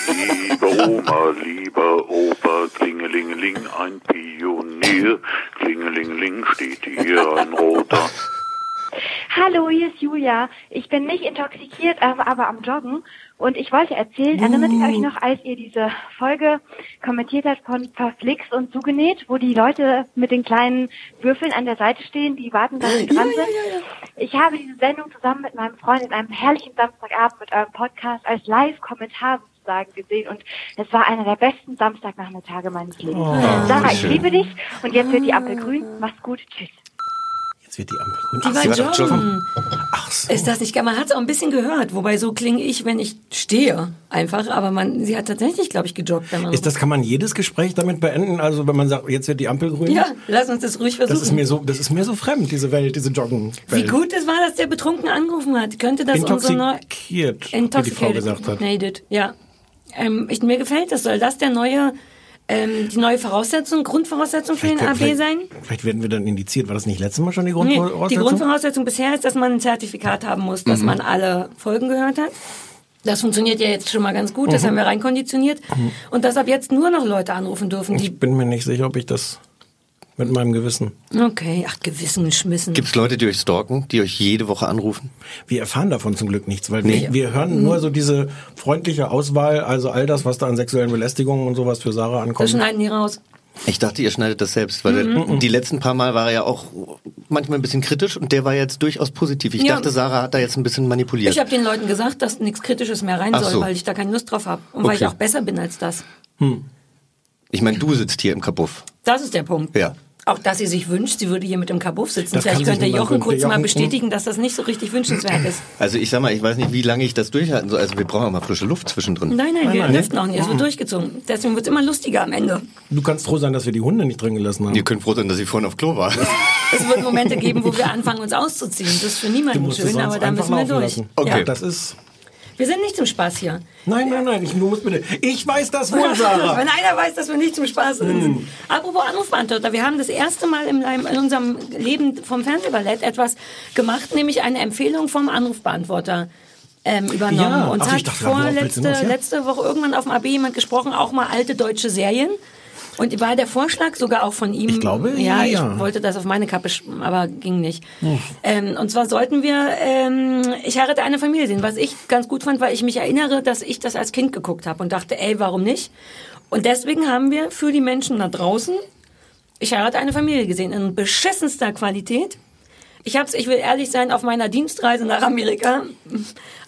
Liebe Oma, lieber Opa, klingelingeling, ein Pionier. Klingelingeling steht hier ein roter. Hallo, hier ist Julia. Ich bin nicht intoxikiert, ähm, aber am Joggen. Und ich wollte erzählen, erinnert ihr euch noch, als ihr diese Folge kommentiert habt von Verflixt und Zugenäht, wo die Leute mit den kleinen Würfeln an der Seite stehen, die warten, dass sie dran sind? Ich habe diese Sendung zusammen mit meinem Freund in einem herrlichen Samstagabend mit eurem Podcast als Live-Kommentar sozusagen gesehen und es war einer der besten Samstagnachmittage meines Lebens. Sarah, ich liebe dich und jetzt wird die Ampel grün. Mach's gut. Tschüss. Jetzt wird die Ampel grün. Die Ach, war sie doch joggen. Ach so. Ist das nicht geil? Man hat es auch ein bisschen gehört, wobei so klinge ich, wenn ich stehe, einfach. Aber man, sie hat tatsächlich, glaube ich, gejoggt. Ist das, kann man jedes Gespräch damit beenden? Also wenn man sagt, jetzt wird die Ampel grün? ja, lass uns das ruhig versuchen. Das ist mir so, das ist mir so fremd, diese Welt, diese Joggen. Wie gut es war, dass der betrunken angerufen hat. Könnte das unsere neue Intoxikiert, wie die Frau gesagt hat. Intoxicated, ja. Ähm, ich, mir gefällt das. Soll das der neue, ähm, die neue Voraussetzung, Grundvoraussetzung für den AB vielleicht, sein? Vielleicht werden wir dann indiziert. War das nicht letztes Mal schon die Nee, Grundvoraussetzung? die Grundvoraussetzung bisher ist, dass man ein Zertifikat haben muss, dass Mhm. man alle Folgen gehört hat. Das funktioniert ja jetzt schon mal ganz gut, das Mhm. haben wir reinkonditioniert. Mhm. Und dass ab jetzt nur noch Leute anrufen dürfen. Ich bin mir nicht sicher, ob ich das mit meinem Gewissen. Okay, ach, Gewissen schmissen. Gibt es Leute, die euch stalken, die euch jede Woche anrufen? Wir erfahren davon zum Glück nichts, weil Nee. wir, wir hören nur so diese freundliche Auswahl, also all das, was da an sexuellen Belästigungen und sowas für Sarah Das ankommt. schneiden die raus. Ich dachte, ihr schneidet das selbst, weil Mhm. der, die letzten paar Mal war er ja auch manchmal ein bisschen kritisch und der war jetzt durchaus positiv. Ich Ja. dachte, Sarah hat da jetzt ein bisschen manipuliert. Ich habe den Leuten gesagt, dass nichts Kritisches mehr rein Ach soll, so. weil ich da keine Lust drauf habe. Und weil ich Okay. auch besser bin als das. Ich meine, du sitzt hier im Kabuff. Das ist der Punkt. Ja. Auch dass sie sich wünscht, sie würde hier mit dem Kabuff sitzen. Das Vielleicht könnte Jochen kurz Der mal Jochen- bestätigen, dass das nicht so richtig wünschenswert ist. Also ich sag mal, ich weiß nicht, wie lange ich das durchhalten soll. Also wir brauchen auch mal frische Luft zwischendrin. Nein, nein, wir lüften auch nicht. Es wird durchgezogen. Deswegen wird es immer lustiger am Ende. Du kannst froh sein, dass wir die Hunde nicht drin gelassen haben. Ihr könnt froh sein, dass ich vorhin auf Klo war. Es wird Momente geben, wo wir anfangen, uns auszuziehen. Das ist für niemanden schön, aber da müssen wir durch. Okay, Ja. das ist. Wir sind nicht zum Spaß hier. Nein, nein, nein, ich, du musst bitte. Ich weiß das wohl, Sarah. Wenn einer weiß, dass wir nicht zum Spaß sind. Hm. Apropos Anrufbeantworter, wir haben das erste Mal in, in unserem Leben vom Fernsehballett etwas gemacht, nämlich eine Empfehlung vom Anrufbeantworter. Ähm, übernommen. Ja. Ich hat dachte, vorletzte ja? letzte Woche irgendwann auf dem AB jemand gesprochen, auch mal alte deutsche Serien. Und war der Vorschlag sogar auch von ihm? Ich glaube, ja. ja. ich wollte das auf meine Kappe, aber ging nicht. Ähm, und zwar sollten wir ähm, Ich heirate eine Familie sehen, was ich ganz gut fand, weil ich mich erinnere, dass ich das als Kind geguckt habe und dachte, ey, warum nicht? Und deswegen haben wir für die Menschen da draußen Ich heirate eine Familie gesehen in beschissenster Qualität. Ich hab's, ich will ehrlich sein, auf meiner Dienstreise nach Amerika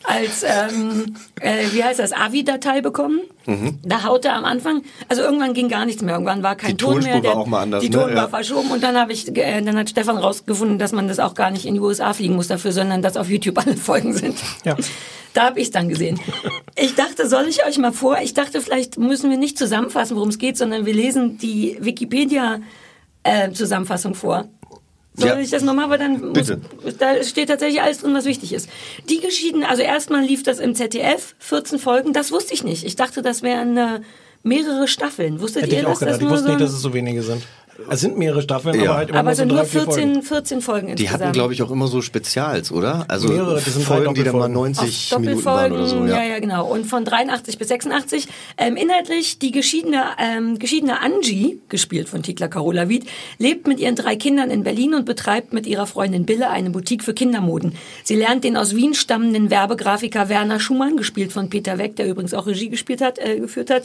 als, ähm, äh, wie heißt das, AVI-Datei bekommen. Mhm. Da haute am Anfang, also irgendwann ging gar nichts mehr. Irgendwann war kein Die Ton mehr. Tonspur war auch mal anders, die ne? Ton war Ja. verschoben und dann habe ich, äh, dann hat Stefan rausgefunden, dass man das auch gar nicht in die USA fliegen muss dafür, sondern dass auf YouTube alle Folgen sind. Ja. Da habe ich es dann gesehen. Ich dachte, soll ich euch mal vor? Ich dachte, vielleicht müssen wir nicht zusammenfassen, worum es geht, sondern wir lesen die Wikipedia-Zusammenfassung vor. Soll Ja. ich das nochmal? Aber dann muss, da steht tatsächlich alles drin, was wichtig ist. Die geschieden, also erstmal lief das im ZDF, 14 Folgen, das wusste ich nicht. Ich dachte, das wären äh, mehrere Staffeln. Wusstet Hätte ihr ich auch das? gedacht. das Ich nur wusste so nicht, dass es so wenige sind. Es sind mehrere Staffeln, Ja. aber halt immer Aber nur so sind drei, nur vier 14, Folgen. 14 Folgen Die insgesamt. hatten, glaube ich, auch immer so Spezials, oder? Also Mehrere, das sind drei Folgen, die dann mal Doppelfolgen. 90 Auf Minuten waren oder Doppelfolgen, so. ja. ja, genau. Und von 83 bis 86. Ähm, inhaltlich die geschiedene, ähm, geschiedene Angie, gespielt von Tikla Carola Wied, lebt mit ihren drei Kindern in Berlin und betreibt mit ihrer Freundin Bille eine Boutique für Kindermoden. Sie lernt den aus Wien stammenden Werbegrafiker Werner Schumann, gespielt von Peter Weck, der übrigens auch Regie gespielt hat, äh, geführt hat,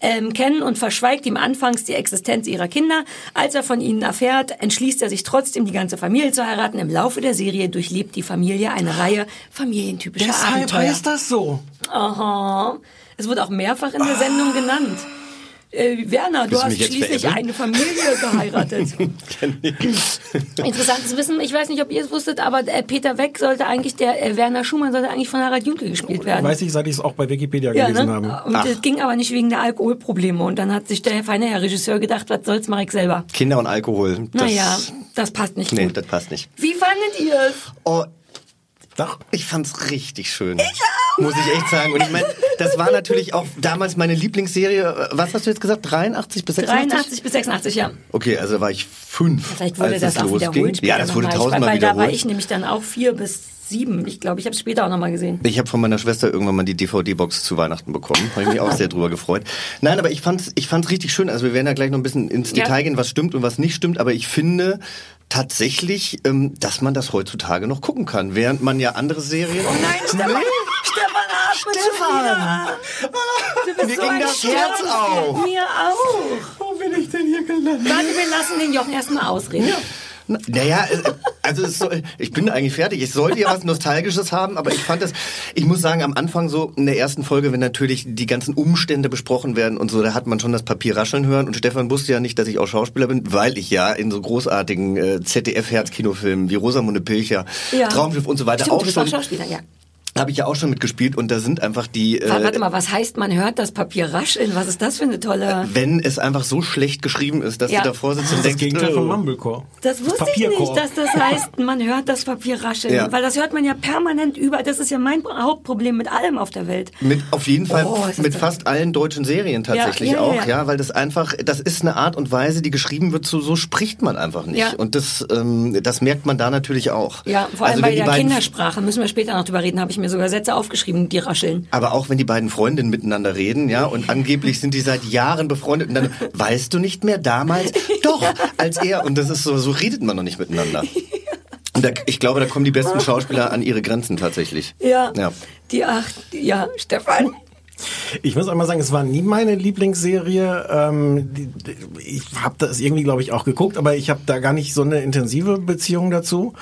ähm, kennen und verschweigt ihm anfangs die Existenz ihrer Kinder. Als er von ihnen erfährt, entschließt er sich trotzdem, die ganze Familie zu heiraten. Im Laufe der Serie durchlebt die Familie eine Reihe familientypischer Deshalb Abenteuer. heißt das so. Aha. Es wird auch mehrfach in der Sendung genannt. Äh, Werner, du hast schließlich veräppeln? eine Familie geheiratet. Interessantes Wissen. Ich weiß nicht, ob ihr es wusstet, aber äh, Peter Weck sollte eigentlich, der äh, Werner Schumann sollte eigentlich von Harald Junke gespielt werden. Weiß ich, seit ich es auch bei Wikipedia ja, gelesen ne? habe. Und Ach. das ging aber nicht wegen der Alkoholprobleme. Und dann hat sich der feine Herr Regisseur gedacht, was soll's, mach ich selber. Kinder und Alkohol. Das, naja, das passt nicht Nee, gut. das passt nicht. Wie fandet ihr es? Oh, Doch. ich fand's richtig schön. Ich auch. Muss ich echt sagen. Und ich meine, das war natürlich auch damals meine Lieblingsserie. Was hast du jetzt gesagt? 83 bis 86? 83 bis 86, ja. Okay, also da war ich fünf. Vielleicht wurde als das es auch losging. wiederholt Ja, das wurde nochmal. Ich- tausendmal Weil da war wiederholt. ich nämlich dann auch vier bis sieben. Ich glaube, ich habe es später auch nochmal gesehen. Ich habe von meiner Schwester irgendwann mal die DVD-Box zu Weihnachten bekommen. Habe ich mich auch sehr drüber gefreut. Nein, aber ich fand's, ich fand's richtig schön. Also wir werden ja gleich noch ein bisschen ins Ja. Detail gehen, was stimmt und was nicht stimmt. Aber ich finde tatsächlich, ähm, dass man das heutzutage noch gucken kann, während man ja andere Serien. Oh nein, Stefan! Stefan atmet schon wieder. Du bist Mir so ging ein das Herz auf. Mir auch. Wo bin ich denn hier gelandet? Warte, wir lassen den Jochen erstmal ausreden. Na- Naja, äh, also es soll, ich bin eigentlich fertig. Ich sollte ja was Nostalgisches haben, aber ich fand das, ich muss sagen, am Anfang so in der ersten Folge, wenn natürlich die ganzen Umstände besprochen werden und so, da hat man schon das Papier rascheln hören. Und Stefan wusste ja nicht, dass ich auch Schauspieler bin, weil ich ja in so großartigen äh, ZDF-Herzkinofilmen wie Rosamunde Pilcher, Ja. Traumschiff und so weiter Stimmt, auch schon, Schauspieler, ja. Habe ich ja auch schon mitgespielt und da sind einfach die... Äh, Warte mal, was heißt, man hört das Papier rascheln? Was ist das für eine tolle... wenn es einfach so schlecht geschrieben ist, dass Ja. du davor sitzt Das und ist das denkst, Gegenteil von "Oh." Mumblecore. Das wusste ich nicht, dass das heißt, man hört das Papier rascheln. Ja. Weil das hört man ja permanent über. Das ist ja mein Hauptproblem mit allem auf der Welt. Mit auf jeden Fall Oh, mit fast allen deutschen Serien tatsächlich Ja, auch, ja. ja, weil das einfach, das ist eine Art und Weise, die geschrieben wird, so, so spricht man einfach nicht. Ja. Und das, ähm, das merkt man da natürlich auch. Ja, vor allem Also bei der beiden- Kindersprache, müssen wir später noch drüber reden, habe ich mir sogar Sätze aufgeschrieben, die rascheln. Aber auch wenn die beiden Freundinnen miteinander reden, ja, und angeblich sind die seit Jahren befreundet und dann, weißt du nicht mehr damals? Doch, als er. Und das ist so, so redet man noch nicht miteinander. Und da, ich glaube, da kommen die besten Schauspieler an ihre Grenzen tatsächlich. Ja, Ja. die acht, ja, Stefan. Ich muss einmal sagen, es war nie meine Lieblingsserie. Ähm, ich habe das irgendwie, glaube ich, auch geguckt, aber ich habe da gar nicht so eine intensive Beziehung dazu.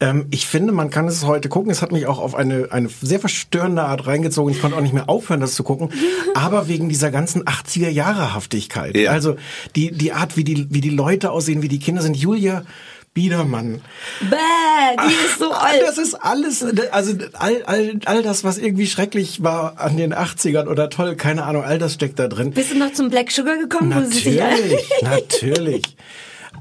Ähm, ich finde, man kann es heute gucken. Es hat mich auch auf eine, eine sehr verstörende Art reingezogen. Ich konnte auch nicht mehr aufhören, das zu gucken. Aber wegen dieser ganzen 80er-Jahre-Haftigkeit. Ja. Also die, die Art, wie die, wie die Leute aussehen, wie die Kinder sind. Julia Biedermann. Bäh, die ist so alt. Das ist alles, also all, all, all das, was irgendwie schrecklich war an den 80ern oder toll, keine Ahnung, all das steckt da drin. Bist du noch zum Black Sugar gekommen? wo sie sich- Natürlich, natürlich.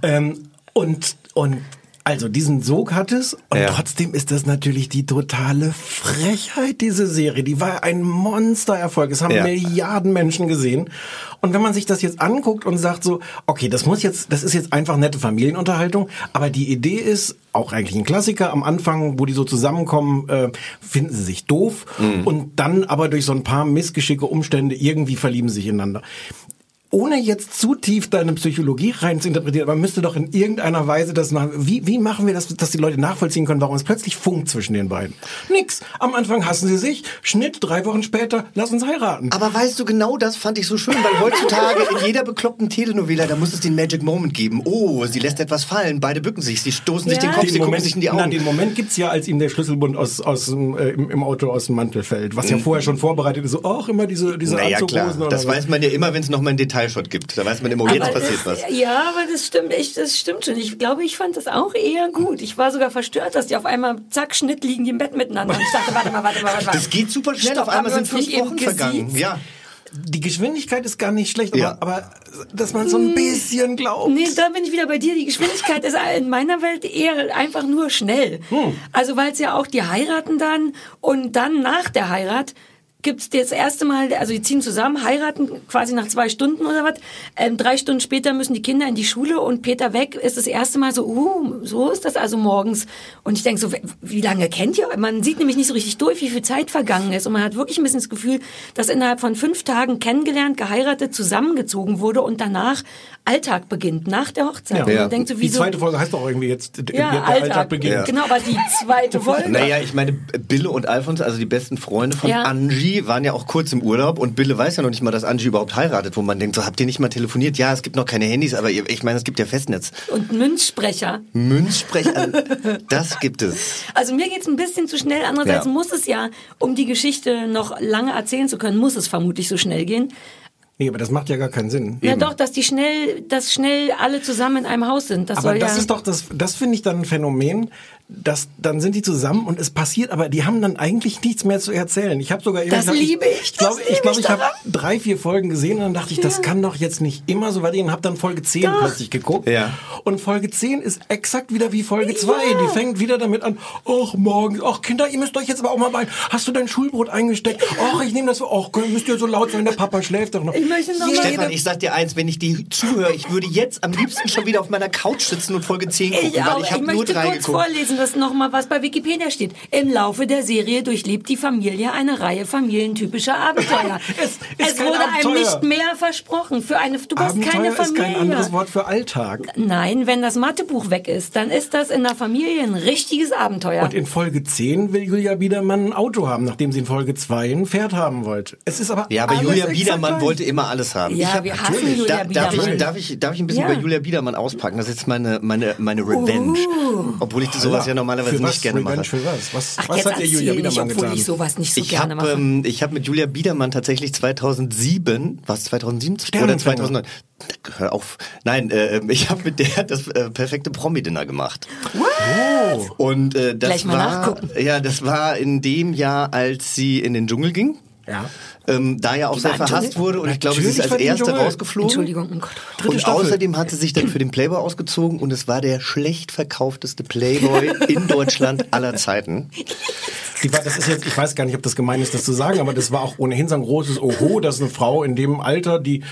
Ähm, und, und also diesen Sog hat es und Ja. trotzdem ist das natürlich die totale Frechheit, diese Serie. Die war ein Monstererfolg. Es haben Ja. Milliarden Menschen gesehen. Und wenn man sich das jetzt anguckt und sagt so, okay, das muss jetzt, das ist jetzt einfach nette Familienunterhaltung, aber die Idee ist auch eigentlich ein Klassiker. Am Anfang, wo die so zusammenkommen, äh, finden sie sich doof und dann aber durch so ein paar missgeschicke Umstände irgendwie verlieben sie sich ineinander ohne jetzt zu tief deine Psychologie rein zu interpretieren, man müsste doch in irgendeiner Weise das machen. Wie, wie machen wir das, dass die Leute nachvollziehen können, warum es plötzlich funkt zwischen den beiden? Nix. Am Anfang hassen sie sich, Schnitt, drei Wochen später, lass uns heiraten. Aber weißt du, genau das fand ich so schön, weil heutzutage in jeder bekloppten Telenovela, da muss es den Magic Moment geben. Oh, sie lässt etwas fallen, beide bücken sich, sie stoßen sich Ja. den Kopf, Den sie gucken Moment, sich in die na, Augen. den Moment gibt's ja, als ihm der Schlüsselbund aus, aus äh, im, im Auto aus dem Mantel fällt. Was ja vorher schon vorbereitet ist. So, ach, immer diese, diese Mhm. naja, klar. Das weiß man ja immer, wenn es nochmal einen Detailshot gibt. Da weiß man immer, jetzt Aber passiert das, was. Ja, aber das stimmt, ich, das stimmt schon. Ich glaube, ich fand das auch eher gut. Ich war sogar verstört, dass die auf einmal, zack, Schnitt, liegen die im Bett miteinander. Und ich dachte, warte mal, warte mal, warte mal. Das geht super schnell, Stopp, auf einmal sind fünf Wochen vergangen. Ja. Die Geschwindigkeit ist gar nicht schlecht, Ja. aber, aber dass man so ein bisschen glaubt. Nee, da bin ich wieder bei dir. Die Geschwindigkeit ist in meiner Welt eher einfach nur schnell. Hm. Also weil es ja auch, die heiraten dann und dann nach der Heirat gibt's das erste Mal, also die ziehen zusammen, heiraten quasi nach zwei Stunden oder was. Ähm, drei Stunden später müssen die Kinder in die Schule und Peter weg ist das erste Mal so, uh, so ist das also morgens. Und ich denke so, wie lange kennt ihr? Man sieht nämlich nicht so richtig durch, wie viel Zeit vergangen ist. Und man hat wirklich ein bisschen das Gefühl, dass innerhalb von fünf Tagen kennengelernt, geheiratet, zusammengezogen wurde und danach Alltag beginnt, nach der Hochzeit. Und man denkt so, die wieso? zweite Folge heißt doch irgendwie jetzt, der ja, Alltag, Alltag, beginnt. Genau, aber die zweite Folge. Naja, ich meine, Bille und Alfons, also die besten Freunde von Ja. Angie, waren ja auch kurz im Urlaub und Bille weiß ja noch nicht mal, dass Angie überhaupt heiratet, wo man denkt, so habt ihr nicht mal telefoniert? Ja, es gibt noch keine Handys, aber ihr- ich meine, es gibt ja Festnetz. Und Münzsprecher. Münzsprecher, das gibt es. Also mir geht's ein bisschen zu schnell. Andererseits Ja. muss es ja, um die Geschichte noch lange erzählen zu können, muss es vermutlich so schnell gehen. Nee, aber das macht ja gar keinen Sinn. Ja doch, dass die schnell, dass schnell alle zusammen in einem Haus sind. Das aber soll das ja ist doch das, das finde ich dann ein Phänomen, dass dann sind die zusammen und es passiert, aber die haben dann eigentlich nichts mehr zu erzählen. Ich habe sogar Das gesagt, liebe ich, Ich glaube, das ich, glaube, ich ich habe drei, vier Folgen gesehen und dann dachte ich, das kann doch jetzt nicht immer so weitergehen. Habe dann Folge 10 Doch. plötzlich geguckt. Ja. Und Folge 10 ist exakt wieder wie Folge 2. Die fängt wieder damit an, ach morgen, ach Kinder, ihr müsst euch jetzt aber auch mal bei, hast du dein Schulbrot eingesteckt? Ach, ich nehme das so, ach, müsst ihr so laut sein, der Papa schläft doch noch. Ich möchte noch mal Stefan, ich sag dir eins, wenn ich die zuhöre, ich würde jetzt am liebsten schon wieder auf meiner Couch sitzen und Folge 10 gucken, Ich auch. weil ich Ich, habe nur möchte drei kurz geguckt. vorlesen, dass nochmal was bei Wikipedia steht. Im Laufe der Serie durchlebt die Familie eine Reihe familientypischer Abenteuer. Es ist es kein wurde Abenteuer. einem nicht mehr versprochen. Für eine, du hast Abenteuer keine ist kein Familie. anderes Wort für Alltag. Nein, wenn das Mathebuch weg ist, dann ist das in der Familie ein richtiges Abenteuer. Und in Folge 10 will Julia Biedermann ein Auto haben, nachdem sie in Folge 2 ein Pferd haben wollte. Es ist aber Ja, aber Julia Biedermann gleich. wollte immer alles haben. Ja, ich hab, wir hassen Julia da, darf, ich, darf, ich, darf ich ein bisschen Ja. bei Julia Biedermann auspacken? Das ist jetzt meine, meine, meine Revenge. Obwohl ich sowas ja normalerweise für was? nicht gerne mache. Für was? Was, Ach, was hat dir Julia nicht, Biedermann obwohl getan? ich sowas nicht so Ich gerne habe mache. ähm, ich hab mit Julia Biedermann tatsächlich 2007, was 2007 oder Sternenfänger. 2009? Hör auf. Nein, äh, ich habe mit der das äh, perfekte Promi-Dinner gemacht. What? Und äh, das Gleich mal war nachgucken. ja, das war in dem Jahr, als sie in den Dschungel ging. Ja. Ähm, da ja auch sehr verhasst wurde und ich glaube, sie ist als erste rausgeflogen. Entschuldigung, oh Gott. Dritte und Staffel. außerdem hat sie sich dann für den Playboy ausgezogen und es war der schlecht verkaufteste Playboy in Deutschland aller Zeiten. Die war, das ist jetzt, ich weiß gar nicht, ob das gemein ist, das zu sagen, aber das war auch ohnehin so ein großes Oho, dass eine Frau in dem Alter, die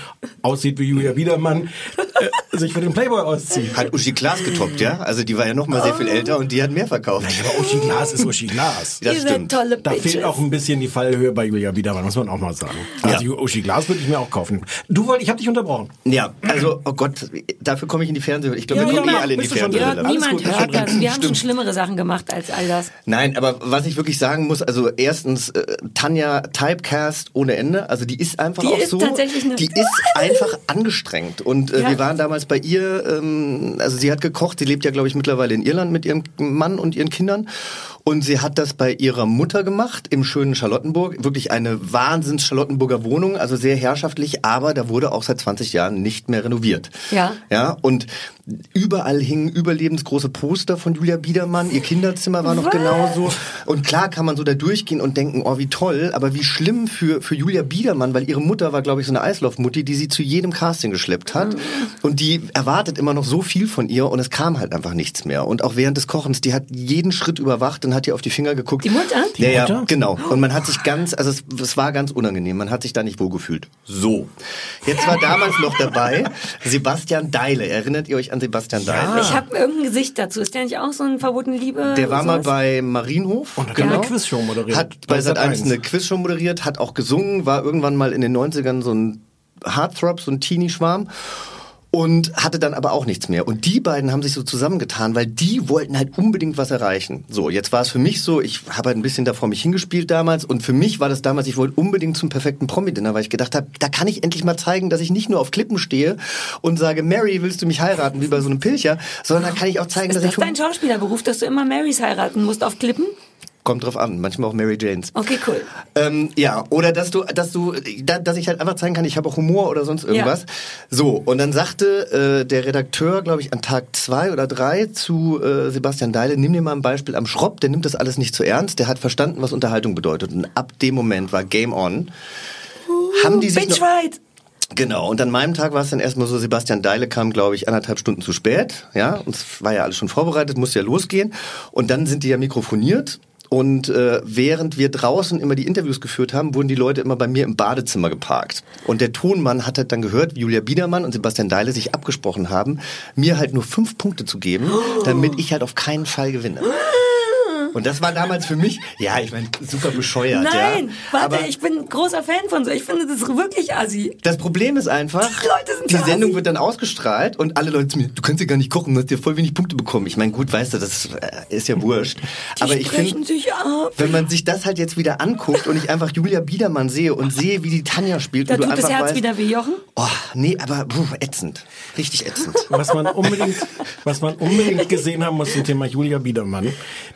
aussieht wie Julia Biedermann, äh, sich für den Playboy auszieht. Hat Uschi Glas getoppt, ja? Also die war ja noch mal sehr viel älter und die hat mehr verkauft. Aber Uschi Glas ist Uschi Glas. Das stimmt. tolle Da fehlt auch ein bisschen die Fallhöhe bei Julia Biedermann, muss man auch mal sagen. Also Ja. Uschi Glas würde ich mir auch kaufen. Du wolltest, ich habe dich unterbrochen. Ja, also, oh Gott, dafür komme ich in die Fernsehwelt. Ich glaube, Ja, wir kommen ja, eh alle in die. Ja, Fernsehwelt. Niemand hört das. Wir haben schon schlimmere Sachen gemacht als all das. Nein, aber was ich wirklich sagen muss, also erstens, äh, Tanja Typecast ohne Ende, also die ist einfach Die auch ist so, die ist einfach angestrengt. Und äh, Ja. wir waren damals bei ihr, ähm, also sie hat gekocht, sie lebt ja glaube ich mittlerweile in Irland mit ihrem Mann und ihren Kindern und sie hat das bei ihrer Mutter gemacht im schönen Charlottenburg, wirklich eine wahnsinns Charlottenburger Wohnung, also sehr herrschaftlich, aber da wurde auch seit 20 Jahren nicht mehr renoviert. Ja. Ja, und überall hingen überlebensgroße Poster von Julia Biedermann. Ihr Kinderzimmer war noch Was? genauso. Und klar kann man so da durchgehen und denken, oh, wie toll, aber wie schlimm für, für Julia Biedermann, weil ihre Mutter war, glaube ich, so eine Eislaufmutti, die sie zu jedem Casting geschleppt hat. Mhm. Und die erwartet immer noch so viel von ihr und es kam halt einfach nichts mehr. Und auch während des Kochens, die hat jeden Schritt überwacht und hat ihr auf die Finger geguckt. Die Mutter? Die ja, ja, Mutter? genau. Und man hat sich ganz, also es, es war ganz unangenehm. Man hat sich da nicht wohl gefühlt. So. Jetzt war damals noch dabei Sebastian Deile. Erinnert ihr euch an Sebastian Deile? Ich habe irgendein Gesicht dazu. Ist der nicht auch so ein verbotene Liebe? Der war mal bei Marienhof. Und hat eine Quizshow moderiert. Hat bei Bei Sat 1 Sat.1. eine Quizshow moderiert, hat auch gesungen, war irgendwann mal in den 90ern so ein Heartthrob, so ein Teenie-Schwarm. Und hatte dann aber auch nichts mehr. Und die beiden haben sich so zusammengetan, weil die wollten halt unbedingt was erreichen. So, jetzt war es für mich so, ich habe halt ein bisschen da vor mich hingespielt damals. Und für mich war das damals, ich wollte unbedingt zum perfekten Promi-Dinner, weil ich gedacht habe, da kann ich endlich mal zeigen, dass ich nicht nur auf Klippen stehe und sage, Mary, willst du mich heiraten, wie bei so einem Pilcher, sondern da kann ich auch zeigen, Ist dass das ich... dein Schauspielerberuf, dass du immer Marys heiraten musst auf Klippen? Kommt drauf an, manchmal auch Mary Janes. Okay, cool. Ähm, ja, oder dass du, dass du, da, dass ich halt einfach zeigen kann, ich habe auch Humor oder sonst irgendwas. So, und dann sagte äh, der Redakteur, glaube ich, an Tag zwei oder drei zu äh, Sebastian Deile, nimm dir mal ein Beispiel am Schropp, der nimmt das alles nicht zu ernst, der hat verstanden, was Unterhaltung bedeutet. Und ab dem Moment war Game On. Haben die sich Bitch noch, right. Genau, und an meinem Tag war es dann erstmal so, Sebastian Deile kam, glaube ich, anderthalb Stunden zu spät, ja, und es war ja alles schon vorbereitet, musste ja losgehen. Und dann sind die ja mikrofoniert Und äh, während wir draußen immer die Interviews geführt haben, wurden die Leute immer bei mir im Badezimmer geparkt. Und der Tonmann hat halt dann gehört, wie Julia Biedermann und Sebastian Deile sich abgesprochen haben, mir halt nur fünf Punkte zu geben, damit ich halt auf keinen Fall gewinne. Und das war damals für mich, ja, ich meine, super bescheuert. Nein, ja. warte, Aber ich bin großer Fan von so. Ich finde das wirklich assi. das Problem ist einfach, Die Leute sind die Sendung assi. wird dann ausgestrahlt und alle Leute zu mir, du kannst ja gar nicht kochen, du hast ja voll wenig Punkte bekommen. Ich meine, gut, weißt du, das äh, ist ja wurscht. Die Aber ich finde, wenn man sich das halt jetzt wieder anguckt und ich einfach Julia Biedermann sehe und sehe, wie die Tanja spielt Da und du tut das einfach Herz weißt, wieder wie Jochen. oh, nee, aber puh, ätzend. Richtig ätzend. Was man unbedingt, was man unbedingt gesehen haben muss zum Thema Julia Biedermann.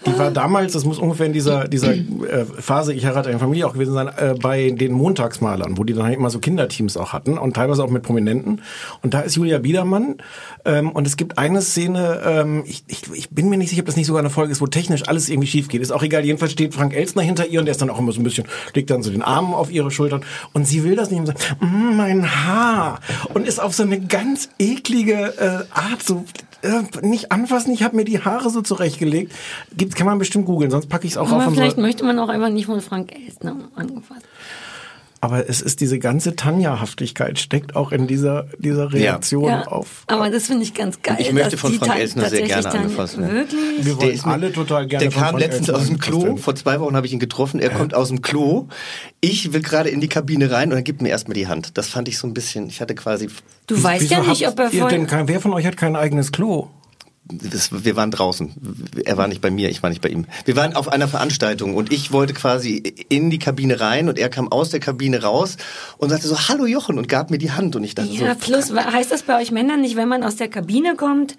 Die war damals, das muss ungefähr in dieser, dieser äh, Phase, ich heirate eine Familie auch gewesen sein, äh, bei den Montagsmalern, wo die dann halt immer so Kinderteams auch hatten und teilweise auch mit Prominenten. Und da ist Julia Biedermann ähm, und es gibt eine Szene, ähm, ich, ich, ich bin mir nicht sicher, ob das nicht sogar eine Folge ist, wo technisch alles irgendwie schief geht. Ist auch egal, jedenfalls steht Frank Elstner hinter ihr und der ist dann auch immer so ein bisschen, legt dann so den Arm auf ihre Schultern und sie will das nicht und sagt, mm, mein Haar und ist auf so eine ganz eklige äh, Art so äh, nicht anfassen, ich habe mir die Haare so zurechtgelegt. Gibt, kann man bestimmt googeln, sonst packe ich es auch auf. Aber vielleicht möchte man auch einfach nicht von Frank Elstner angefasst. Aber es ist diese ganze Tanja-Haftigkeit steckt auch in dieser, dieser Reaktion Ja, auf. aber das finde ich ganz geil. Ich möchte von Frank Elsner sehr gerne angefasst werden. Wirklich? Wir Der wollen ist mir- alle total gerne Der von kam Frank letztens Elstner aus dem Klo. Vor zwei Wochen habe ich ihn getroffen. Er kommt aus dem Klo. Ich will gerade in die Kabine rein und er gibt mir erstmal die Hand. Das fand ich so ein bisschen. Ich hatte quasi. Du weißt ja nicht, ob er voll... denn kein, wer von euch hat kein eigenes Klo? Das, wir waren draußen. Er war nicht bei mir, ich war nicht bei ihm. Wir waren auf einer Veranstaltung und ich wollte quasi in die Kabine rein und er kam aus der Kabine raus und sagte so, hallo Jochen und gab mir die Hand und ich dachte Ja, so, plus heißt das bei euch Männern nicht, wenn man aus der Kabine kommt,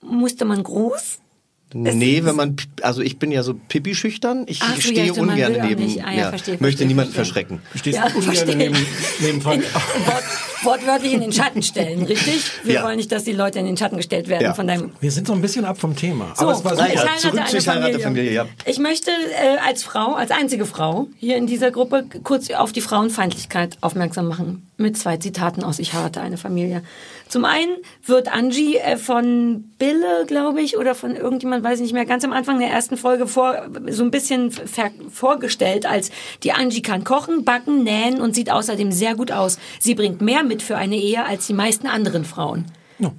musste man groß? Nee, wenn man, also ich bin ja so pipi-schüchtern. Ich Ach so, ja, stehe stimmt, man ungern neben, nicht. Ah, ja, verstehe, möchte verstehe, niemanden verstehe. verschrecken. Du stehst Ja, ungern verstehe. neben, neben Frank. Wort, wortwörtlich in den Schatten stellen, richtig? Wir Ja. wollen nicht, dass die Leute in den Schatten gestellt werden Ja. von deinem Wir sind so ein bisschen ab vom Thema. So, Aber es war ich super. ja, heirate zurück eine zu Ich heirate Familie. Familie, ja. Ich möchte äh, als Frau, als einzige Frau hier in dieser Gruppe kurz auf die Frauenfeindlichkeit aufmerksam machen. Mit zwei Zitaten aus Ich heirate eine Familie. Zum einen wird Angie äh, von Bille, glaube ich, oder von irgendjemand, weiß ich nicht mehr, ganz am Anfang der ersten Folge vor, so ein bisschen vorgestellt als die Angie kann kochen, backen, nähen und sieht außerdem sehr gut aus. Sie bringt mehr mit für eine Ehe als die meisten anderen Frauen.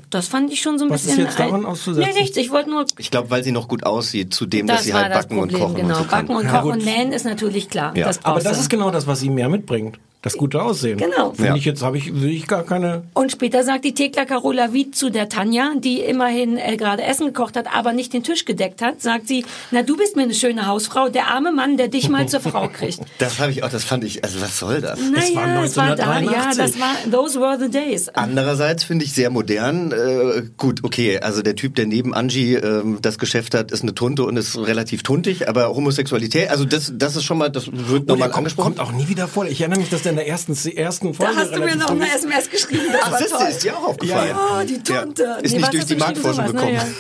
Das fand ich schon so ein Was ist bisschen... jetzt daran auszusetzen? Nee, nichts. Ich wollte nur Ich glaube, weil sie noch gut aussieht, zu dem, dass das sie war halt das backen Problem, und kochen genau. und so kann. Backen und Ja, Kochen und Nähen ist natürlich klar. Ja. Das Aber das ist genau das, was sie mehr mitbringt. Das gute Aussehen. Genau. Finde Ja. ich jetzt, habe ich, will ich gar keine. Und später sagt die Thekla Carola Wied zu der Tanja, die immerhin äh, gerade Essen gekocht hat, aber nicht den Tisch gedeckt hat, sagt sie, na du bist mir eine schöne Hausfrau, der arme Mann, der dich mal zur Frau kriegt. Das habe ich auch, das fand ich, also was soll das? Naja, es war da, ja, 1983. das war, those were the days. Andererseits finde ich sehr modern. Äh, gut, okay, also der Typ, der neben Angie ähm, das Geschäft hat, ist eine Tunte und ist relativ tuntig, aber Homosexualität, also das, das ist schon mal, das wird nochmal kommt, angesprochen. kommt auch nie wieder vor. Ich erinnere mich, dass der in der ersten, ersten Folge Da hast du mir noch eine SMS geschrieben, das Ach, war siehst du, toll. ist dir auch aufgefallen. Ja, die Tante. Ja, ist Nee, nicht durch die? Marktforschung gekommen.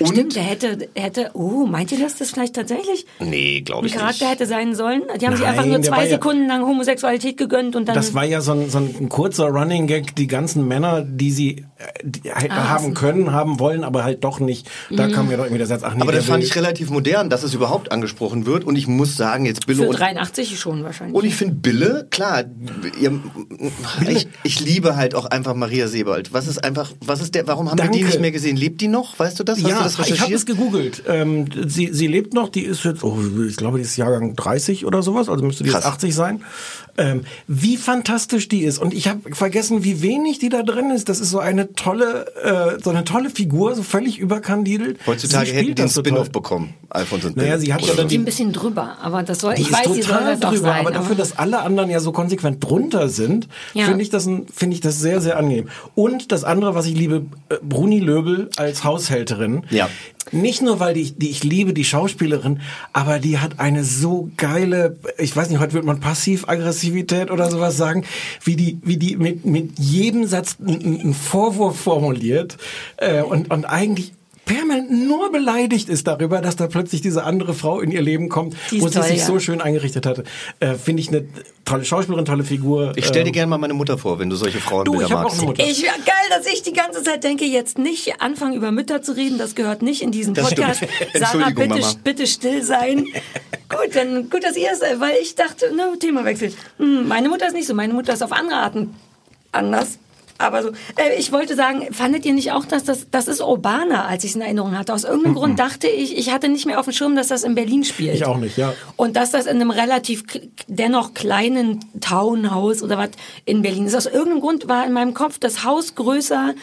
naja. Stimmt, der hätte, hätte, oh, meint ihr, dass das vielleicht tatsächlich Nee, glaube ein ich Charakter nicht. hätte sein sollen? Die haben sich Nein, einfach nur zwei ja- Sekunden lang Homosexualität gegönnt und dann... Das war ja so ein, so ein kurzer Running Gag, die ganzen Männer, die sie äh, die halt Ah, haben können, haben wollen, aber halt doch nicht. Da kam ja doch irgendwie der Satz, ach nee, Aber das fand ich relativ modern, dass es überhaupt angesprochen wird und ich muss sagen, jetzt Billo für und 83 schon wahrscheinlich. Und ich finde Bille, klar, ihr, ich, ich liebe halt auch einfach Maria Sebald. Was ist einfach, was ist der, warum haben wir die Danke. nicht mehr gesehen? Lebt die noch? Weißt du das? Hast ja, das ich habe recherchiert? es gegoogelt. Ähm, sie, sie lebt noch, die ist jetzt, oh, ich glaube, die ist Jahrgang 30 oder sowas, also müsste die jetzt Krass. 80 sein. Ähm, wie fantastisch die ist. Und ich habe vergessen, wie wenig die da drin ist. Das ist so eine tolle, äh, so eine tolle Figur, so völlig überkandidelt. Heutzutage hätten die total. Spin-off bekommen, Alfons und Naja, sie hat ja dann die ein bisschen drüber, aber das soll, Die ich ist weiß, sie soll total das drüber, sein. aber dafür, dass alle anderen ja so konsequent drunter sind, Ja. finde ich das finde ich das sehr, sehr angenehm. Und das andere, was ich liebe, äh, Bruni Löbel als Haushälterin. Ja. Nicht nur, weil die, die ich liebe die Schauspielerin, aber die hat eine so geile, ich weiß nicht, heute wird man Passiv-Aggressivität oder sowas sagen, wie die, wie die mit, mit jedem Satz einen Vorwurf formuliert äh, und, und eigentlich permanent nur beleidigt ist darüber, dass da plötzlich diese andere Frau in ihr Leben kommt, wo sie toll, sich ja. so schön eingerichtet hatte. Äh, Finde ich eine tolle Schauspielerin, tolle Figur. Ich stell dir Ähm, gerne mal meine Mutter vor, wenn du solche Frauenbilder Du, ich hab auch magst. eine Mutter. Ich geil, dass ich die ganze Zeit denke, jetzt nicht anfangen über Mütter zu reden, das gehört nicht in diesen Das Podcast. Sarah, bitte, Mama. bitte still sein. gut, dann gut, dass ihr es, weil ich dachte, ne, Thema wechselt. Hm, meine Mutter ist nicht so, meine Mutter ist auf andere Arten anders. Aber so, äh, ich wollte sagen, fandet ihr nicht auch, dass das, das ist urbaner, als ich es in Erinnerung hatte? Aus irgendeinem Grund dachte ich, ich hatte nicht mehr auf dem Schirm, dass das in Berlin spielt. Ich auch nicht, ja. Und dass das in einem relativ dennoch kleinen Townhaus oder was in Berlin ist. Aus irgendeinem Grund war in meinem Kopf das Haus größer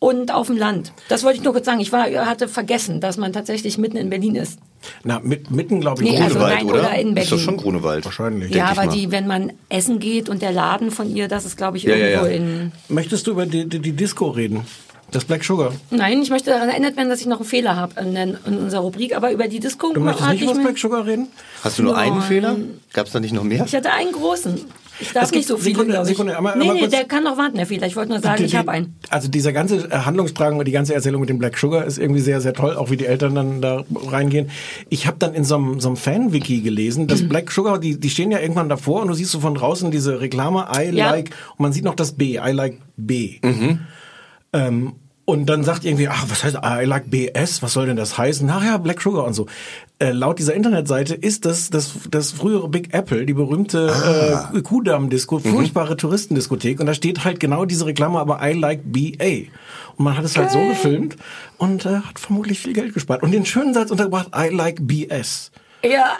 und auf dem Land. Das wollte ich nur kurz sagen. Ich war, hatte vergessen, dass man tatsächlich mitten in Berlin ist. Na, mit, mitten, glaube ich. Nee, also Grunewald, nein, oder? oder in Ist doch Berlin. schon Grunewald. Wahrscheinlich. Ja, aber die, wenn man essen geht und der Laden von ihr, das ist, glaube ich, Ja, ja, irgendwo ja. in. Möchtest du über die, die, die Disco reden? Das Black Sugar. Nein, ich möchte daran erinnert werden, dass ich noch einen Fehler habe in, in unserer Rubrik, aber über die Disco Du möchtest nicht ich über das Black Sugar reden? Hast du nur einen Nein. Fehler? Gab es da nicht noch mehr? Ich hatte einen großen. Ich darf Es nicht so viele, Sekunde. Sekunde, einmal- nee, einmal nee, kurz- der kann noch warten, der Fehler. Ich wollte nur sagen, Die- ich habe einen. Also dieser ganze Handlungsstrang und die ganze Erzählung mit dem Black Sugar ist irgendwie sehr, sehr toll, auch wie die Eltern dann da reingehen. Ich habe dann in so einem, so einem Fan-Wiki gelesen, Mhm. dass Black Sugar, die, die stehen ja irgendwann davor und du siehst so von draußen diese Reklame, I Ja. like, und man sieht noch das B, I like B. Ähm, und dann sagt irgendwie, ach, was heißt I like BS? Was soll denn das heißen? Nachher Black Sugar und so. Äh, laut dieser Internetseite ist das, das das frühere Big Apple, die berühmte äh, Kudamm-Disco, furchtbare Touristendiskothek. Und da steht halt genau diese Reklame, aber I like BA. Und man hat es halt so gefilmt und äh, hat vermutlich viel Geld gespart. Und den schönen Satz untergebracht, I like BS. Ja,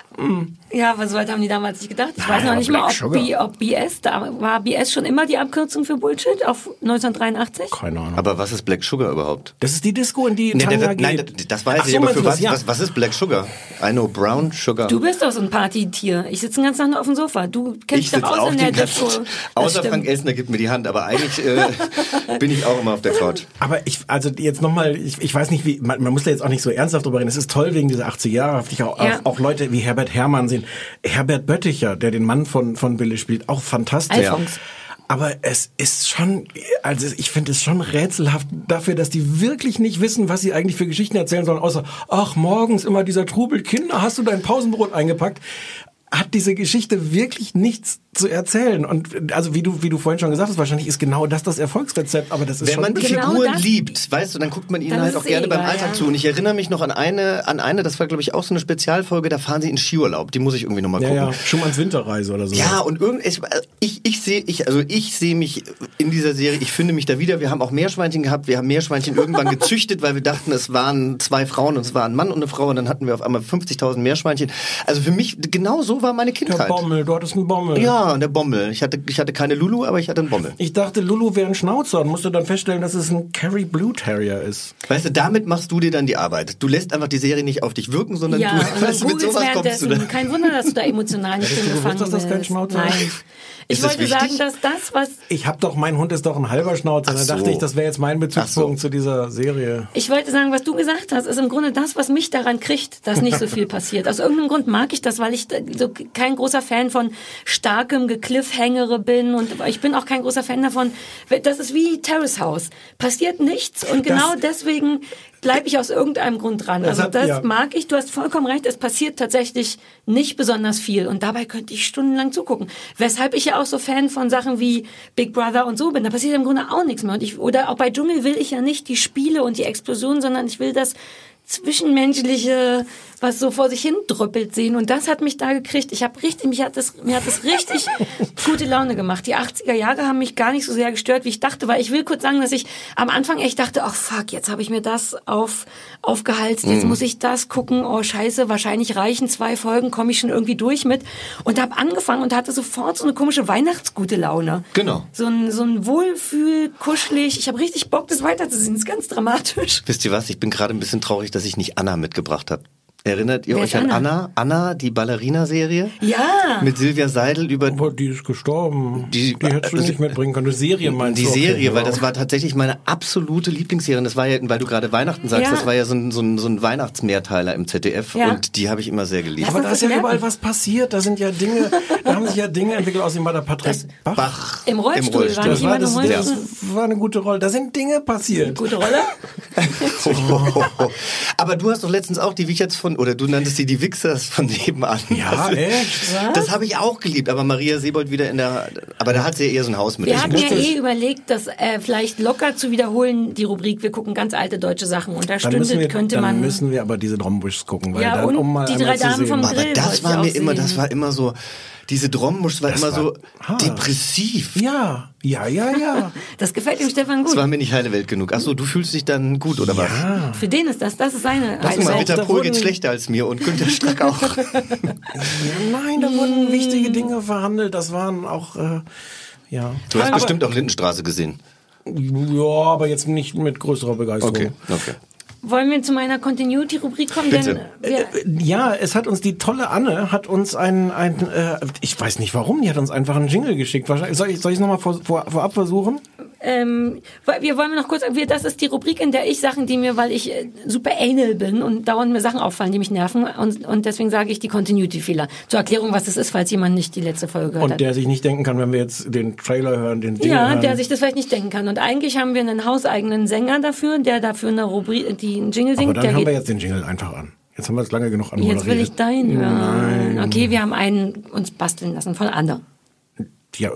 ja, aber so weit haben die damals nicht gedacht. Ich weiß noch nicht mal, ob. B, ob BS, da war BS schon immer die Abkürzung für Bullshit auf 1983? Keine Ahnung. Aber was ist Black Sugar überhaupt? Das ist die Disco, in die Nee, Tanja der, geht. nein, das- weiß Ach ich, so, aber für was, Ja. was, was ist Black Sugar? I know Brown Sugar. Du bist doch so ein Partytier. Ich sitze den ganzen Tag nur auf dem Sofa. Du kennst ich dich doch aus auf in der Disco. Außer stimmt. Frank Elsner gibt mir die Hand, aber eigentlich äh, bin ich auch immer auf der Couch. Aber ich, also jetzt nochmal, ich, ich weiß nicht, wie, man, man muss da jetzt auch nicht so ernsthaft drüber reden. Es ist toll wegen dieser 80 Jahre, ich auch, Ja. auch, auch Leute wie Herbert Herrmann sehen. Herbert Bötticher, der den Mann von, von Billy spielt, auch fantastisch. Alfons. Aber es ist schon, also ich finde es schon rätselhaft dafür, dass die wirklich nicht wissen, was sie eigentlich für Geschichten erzählen sollen, außer, ach, morgens immer dieser Trubel, Kinder, hast du dein Pausenbrot eingepackt? Hat diese Geschichte wirklich nichts zu erzählen? Und also wie du, wie du vorhin schon gesagt hast, wahrscheinlich ist genau das das Erfolgsrezept, aber das ist Wenn schon man die Genau Figuren liebt, weißt du, dann guckt man ihnen halt auch gerne eh beim egal, Alltag ja. zu. Und ich erinnere mich noch an eine, an eine, das war glaube ich auch so eine Spezialfolge, da fahren sie in Skiurlaub. Die muss ich irgendwie nochmal Ja, gucken. ja, Schumanns Winterreise oder so. Ja, und irgend, ich, ich, ich sehe, ich, also ich sehe mich in dieser Serie, ich finde mich da wieder. Wir haben auch Meerschweinchen gehabt, wir haben Meerschweinchen irgendwann gezüchtet, weil wir dachten, es waren zwei Frauen und es war ein Mann und eine Frau und dann hatten wir auf einmal 50.000 Meerschweinchen. Also für mich, genau so war meine Der Kindheit. Bommel, du hattest einen Bommel. Ja, und der Bommel. Ich hatte, ich hatte keine Lulu, aber ich hatte einen Bommel. Ich dachte, Lulu wäre ein Schnauzer und musste dann feststellen, dass es ein Kerry Blue Terrier ist. Weißt du, damit machst du dir dann die Arbeit. Du lässt einfach die Serie nicht auf dich wirken, sondern Ja, du, dann weißt du, mit sowas kommst du währenddessen. da. Kein Wunder, dass du da emotional nicht Hättest du drin gewusst, gefangen dass das kein bist. Schnauzer Nein. Ich das wollte sagen, wichtig? dass das, was Ich hab doch, mein Hund ist doch ein halber Schnauzer. Ach Da so. dachte ich, das wäre jetzt mein Bezugspunkt so. zu dieser Serie. Ich wollte sagen, was du gesagt hast, ist im Grunde das, was mich daran kriegt, dass nicht so viel passiert. Aus irgendeinem Grund mag ich das, weil ich so kein großer Fan von starkem Gekliffhängere bin und ich bin auch kein großer Fan davon. Das ist wie Terrace House. Passiert nichts und genau deswegen bleibe ich aus irgendeinem Grund dran. Also das ja. mag ich, du hast vollkommen recht, es passiert tatsächlich nicht besonders viel und dabei könnte ich stundenlang zugucken. Weshalb ich ja auch so Fan von Sachen wie Big Brother und so bin. Da passiert im Grunde auch nichts mehr. Und ich, oder auch bei Dschungel will ich ja nicht die Spiele und die Explosionen, sondern ich will das zwischenmenschliche, was so vor sich hin drüppelt sehen. Und das hat mich da gekriegt. Ich habe richtig, mich hat das, mir hat das richtig gute Laune gemacht. Die 80er Jahre haben mich gar nicht so sehr gestört, wie ich dachte, weil ich will kurz sagen, dass ich am Anfang echt dachte, ach fuck, jetzt habe ich mir das auf, aufgehalst, jetzt muss ich das gucken, oh scheiße, wahrscheinlich reichen zwei Folgen, komme ich schon irgendwie durch mit. Und habe angefangen und hatte sofort so eine komische Weihnachtsgute Laune. Genau. So ein, so ein Wohlfühl, kuschelig. Ich habe richtig Bock, das weiterzusehen. Das ist ganz dramatisch. Wisst ihr was? Ich bin gerade ein bisschen traurig, dass ich nicht Anna mitgebracht habe. Erinnert ihr Wer euch an Anna? Anna? Anna, die Ballerina-Serie? Ja. Mit Silvia Seidel über Aber die ist gestorben. Die- Die, hättest du also- nicht mitbringen können. Die Serie meinst die du? Okay, Serie, weil genau. das war tatsächlich meine absolute Lieblingsserie. Und das war ja, weil du gerade Weihnachten sagst, Ja. das war ja so ein, so ein, so ein Weihnachtsmehrteiler im ZDF. Ja. Und die habe ich immer sehr geliebt. Aber da ist das ja überall merken. was passiert. Da sind ja Dinge, da haben sich ja Dinge entwickelt, außerdem war der Patrick Bach. Bach. Im Rollstuhl, war Das nicht war, das, im das Rollstuhl? war eine gute Rolle. Da sind Dinge passiert. Gute Rolle? Aber du hast doch letztens auch die Wichers von, oder du nanntest sie die Wichsers von nebenan. Ja, das, echt? Das habe ich auch geliebt, aber Maria Sebold wieder in der, aber da hat sie ja eher so ein Haus mit. Wir Ich hatten ja eh überlegt, das äh, vielleicht locker zu wiederholen, die Rubrik, wir gucken ganz alte deutsche Sachen. Und da Dann müssen, wir, stündet, könnte dann man... müssen wir aber diese Drombuschs gucken, weil Ja, dann, und um mal die drei Damen vom aber Grill das wollte war mir immer, sehen. das war immer so, diese Drommusch war Das immer war so hart. depressiv. Ja, ja, ja, ja. Das gefällt dem Stefan Das gut. war mir nicht heile Welt genug. Ach so, du fühlst dich dann gut, oder was? Für den ist das, das ist seine Lass mal, Heilwelt. Ritter da Pohl geht schlechter als mir und Günter Strack auch. ja nein, da wurden wichtige Dinge verhandelt. Das waren auch, äh, ja. Du hast Aber- bestimmt auch Lindenstraße gesehen. Ja, aber jetzt nicht mit größerer Begeisterung. Okay, okay. Wollen wir zu meiner Continuity-Rubrik kommen? Bitte. Denn wir, Äh, Ja, es hat uns die tolle Anne hat uns ein ein äh, ich weiß nicht warum, die hat uns einfach einen Jingle geschickt. Wahrscheinlich soll ich soll ich es nochmal vor, vor, vorab versuchen? Ähm, wir wollen noch kurz, wir, das ist die Rubrik, in der ich Sachen, die mir, weil ich äh, super anal bin und dauernd mir Sachen auffallen, die mich nerven und, und deswegen sage ich die Continuity-Fehler. Zur Erklärung, was das ist, falls jemand nicht die letzte Folge gehört Und hat. der sich nicht denken kann, wenn wir jetzt den Trailer hören, den Jingle Ja, hören. der sich das vielleicht nicht denken kann. Und eigentlich haben wir einen hauseigenen Sänger dafür, der dafür eine Rubrik, die einen Jingle singt. aber dann haben wir jetzt den Jingle einfach an. Jetzt haben wir es lange genug anmoderiert. jetzt will ich deinen hören. Okay, wir haben einen uns basteln lassen von Anne. Ja,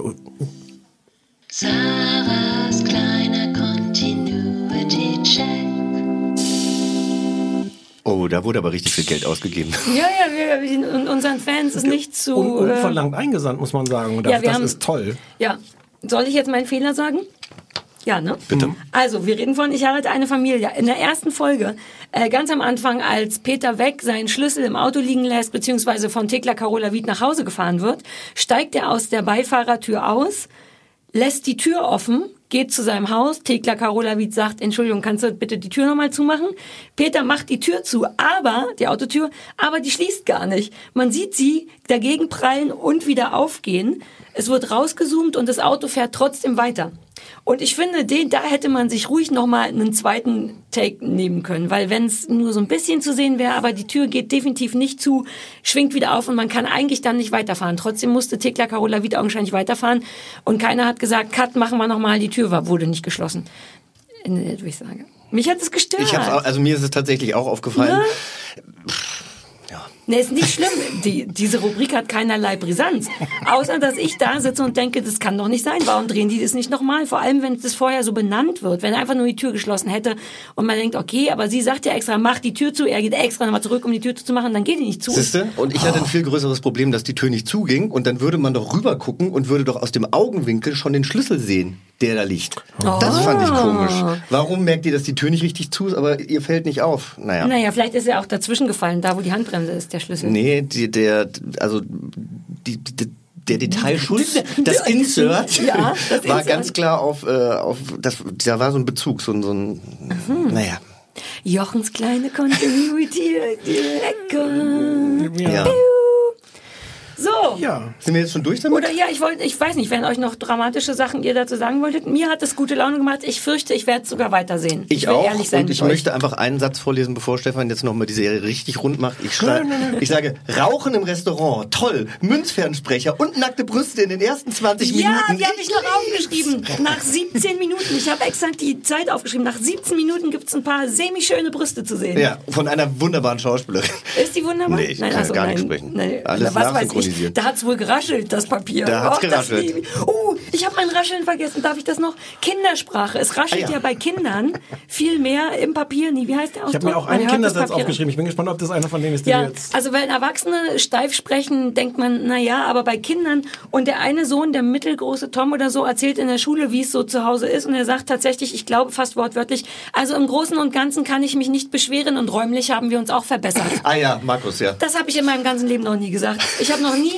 Sarahs kleiner Continuity Check. Oh, da wurde aber richtig viel Geld ausgegeben. Ja, ja, wir, unseren Fans ist nicht zu. un äh, unverlangt eingesandt, muss man sagen. Das, Ja, wir das haben- ist toll. Ja. Soll ich jetzt meinen Fehler sagen? Ja, ne? Bitte. Also, wir reden von Ich heirate eine Familie. In der ersten Folge, äh, ganz am Anfang, als Peter Weg seinen Schlüssel im Auto liegen lässt, beziehungsweise von Thekla Carola Wied nach Hause gefahren wird, steigt er aus der Beifahrertür aus, lässt die Tür offen, geht zu seinem Haus. Thekla Carola Wied sagt, Entschuldigung, kannst du bitte die Tür nochmal zumachen? Peter macht die Tür zu, aber, die Autotür, aber die schließt gar nicht. Man sieht sie dagegen prallen und wieder aufgehen. Es wird rausgezoomt und das Auto fährt trotzdem weiter. Und ich finde, den, da hätte man sich ruhig nochmal einen zweiten Take nehmen können, weil wenn es nur so ein bisschen zu sehen wäre, aber die Tür geht definitiv nicht zu, schwingt wieder auf und man kann eigentlich dann nicht weiterfahren. Trotzdem musste Tekla Carola wieder augenscheinlich weiterfahren und keiner hat gesagt, Cut, machen wir nochmal, die Tür war, wurde nicht geschlossen. In der Durchsage. Mich hat es gestört. Ich hab's auch, also mir ist es tatsächlich auch aufgefallen. Nee, ist nicht schlimm. Die, diese Rubrik hat keinerlei Brisanz. Außer, dass ich da sitze und denke, das kann doch nicht sein. Warum drehen die das nicht nochmal? Vor allem, wenn das vorher so benannt wird. Wenn er einfach nur die Tür geschlossen hätte und man denkt, okay, aber sie sagt ja extra, mach die Tür zu. Er geht extra nochmal zurück, um die Tür zu machen. Dann geht die nicht zu. Siehste? Und ich hatte ein viel größeres Problem, dass die Tür nicht zuging und dann würde man doch rüber gucken und würde doch aus dem Augenwinkel schon den Schlüssel sehen, der da liegt. Das fand ich komisch. Warum merkt ihr, dass die Tür nicht richtig zu ist, aber ihr fällt nicht auf? Naja. Naja, vielleicht ist er auch dazwischen gefallen, da wo die Handbremse ist, der Schlüssel. Nee, die, der, also die, die, der Detailschuss, das Insert, Ja, das war Insert. ganz klar auf, äh, auf das, da war so ein Bezug, so ein, so ein naja. Jochens kleine Continuity, lecker. Ja. So. Ja. Sind wir jetzt schon durch damit? Oder ja, ich wollte, ich weiß nicht, wenn euch noch dramatische Sachen ihr dazu sagen wolltet. Mir hat es gute Laune gemacht. Ich fürchte, ich werde es sogar weitersehen. Ich, will auch. ehrlich sein und ich möchte einfach einen Satz vorlesen, bevor Stefan jetzt nochmal die Serie richtig rund macht. Ich, schrei, ich sage, Rauchen im Restaurant, toll, Münzfernsprecher und nackte Brüste in den ersten 20 Ja, Minuten. die habe ich noch aufgeschrieben. Nach 17 Minuten. Ich habe exakt die Zeit aufgeschrieben. Nach 17 Minuten gibt es ein paar semi-schöne Brüste zu sehen. Ja, von einer wunderbaren Schauspielerin. Ist die wunderbar? Nee, ich kann also, gar nicht nein, sprechen. Nein, Alles was weiß ich. Nachsynchronisiert. Da hat's wohl geraschelt, das Papier. Da hat's Och, das geraschelt. ich. Oh, ich habe mein Rascheln vergessen. Darf ich das noch? Kindersprache. Es raschelt Ah, ja. ja. bei Kindern viel mehr im Papier. Nee, wie heißt der Ich Ausdruck? habe mir auch einen Kindersatz aufgeschrieben. Ich bin gespannt, ob das einer von denen ist, Ja, jetzt... also wenn Erwachsene steif sprechen, denkt man, na ja, aber bei Kindern und der eine Sohn, der mittelgroße Tom oder so, erzählt in der Schule, wie es so zu Hause ist und er sagt tatsächlich, ich glaube fast wortwörtlich, also im Großen und Ganzen kann ich mich nicht beschweren und räumlich haben wir uns auch verbessert. Ah ja, Markus, ja. Das habe ich in meinem ganzen Leben noch nie gesagt. Ich habe noch nie,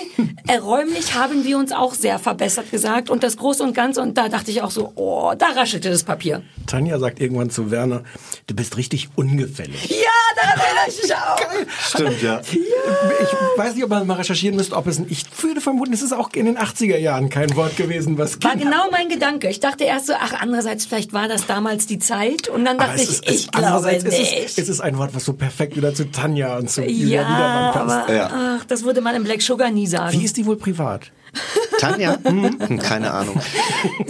äh, räumlich haben wir uns auch sehr verbessert gesagt und das Große und Ganze und da dachte ich auch so, oh, da raschelte das Papier. Tanja sagt irgendwann zu Werner, du bist richtig ungefällig. Ja, daran erinnere ich mich auch. Stimmt, ja. Ich weiß nicht, ob man mal recherchieren müsste, ob es ein, ich würde vermuten, es ist auch in den 80er Jahren kein Wort gewesen, was War Kinder- genau mein Gedanke. Ich dachte erst so, ach, andererseits, vielleicht war das damals die Zeit. Und dann dachte ich, ist, es, ich glaube nicht. ist es, es ist ein Wort, was so perfekt wieder zu Tanja und zu Julia ja, Wiedermann passt. aber ach, das würde man im Black Sugar nie sagen. Wie ist die wohl privat? Tanja? Hm, keine Ahnung.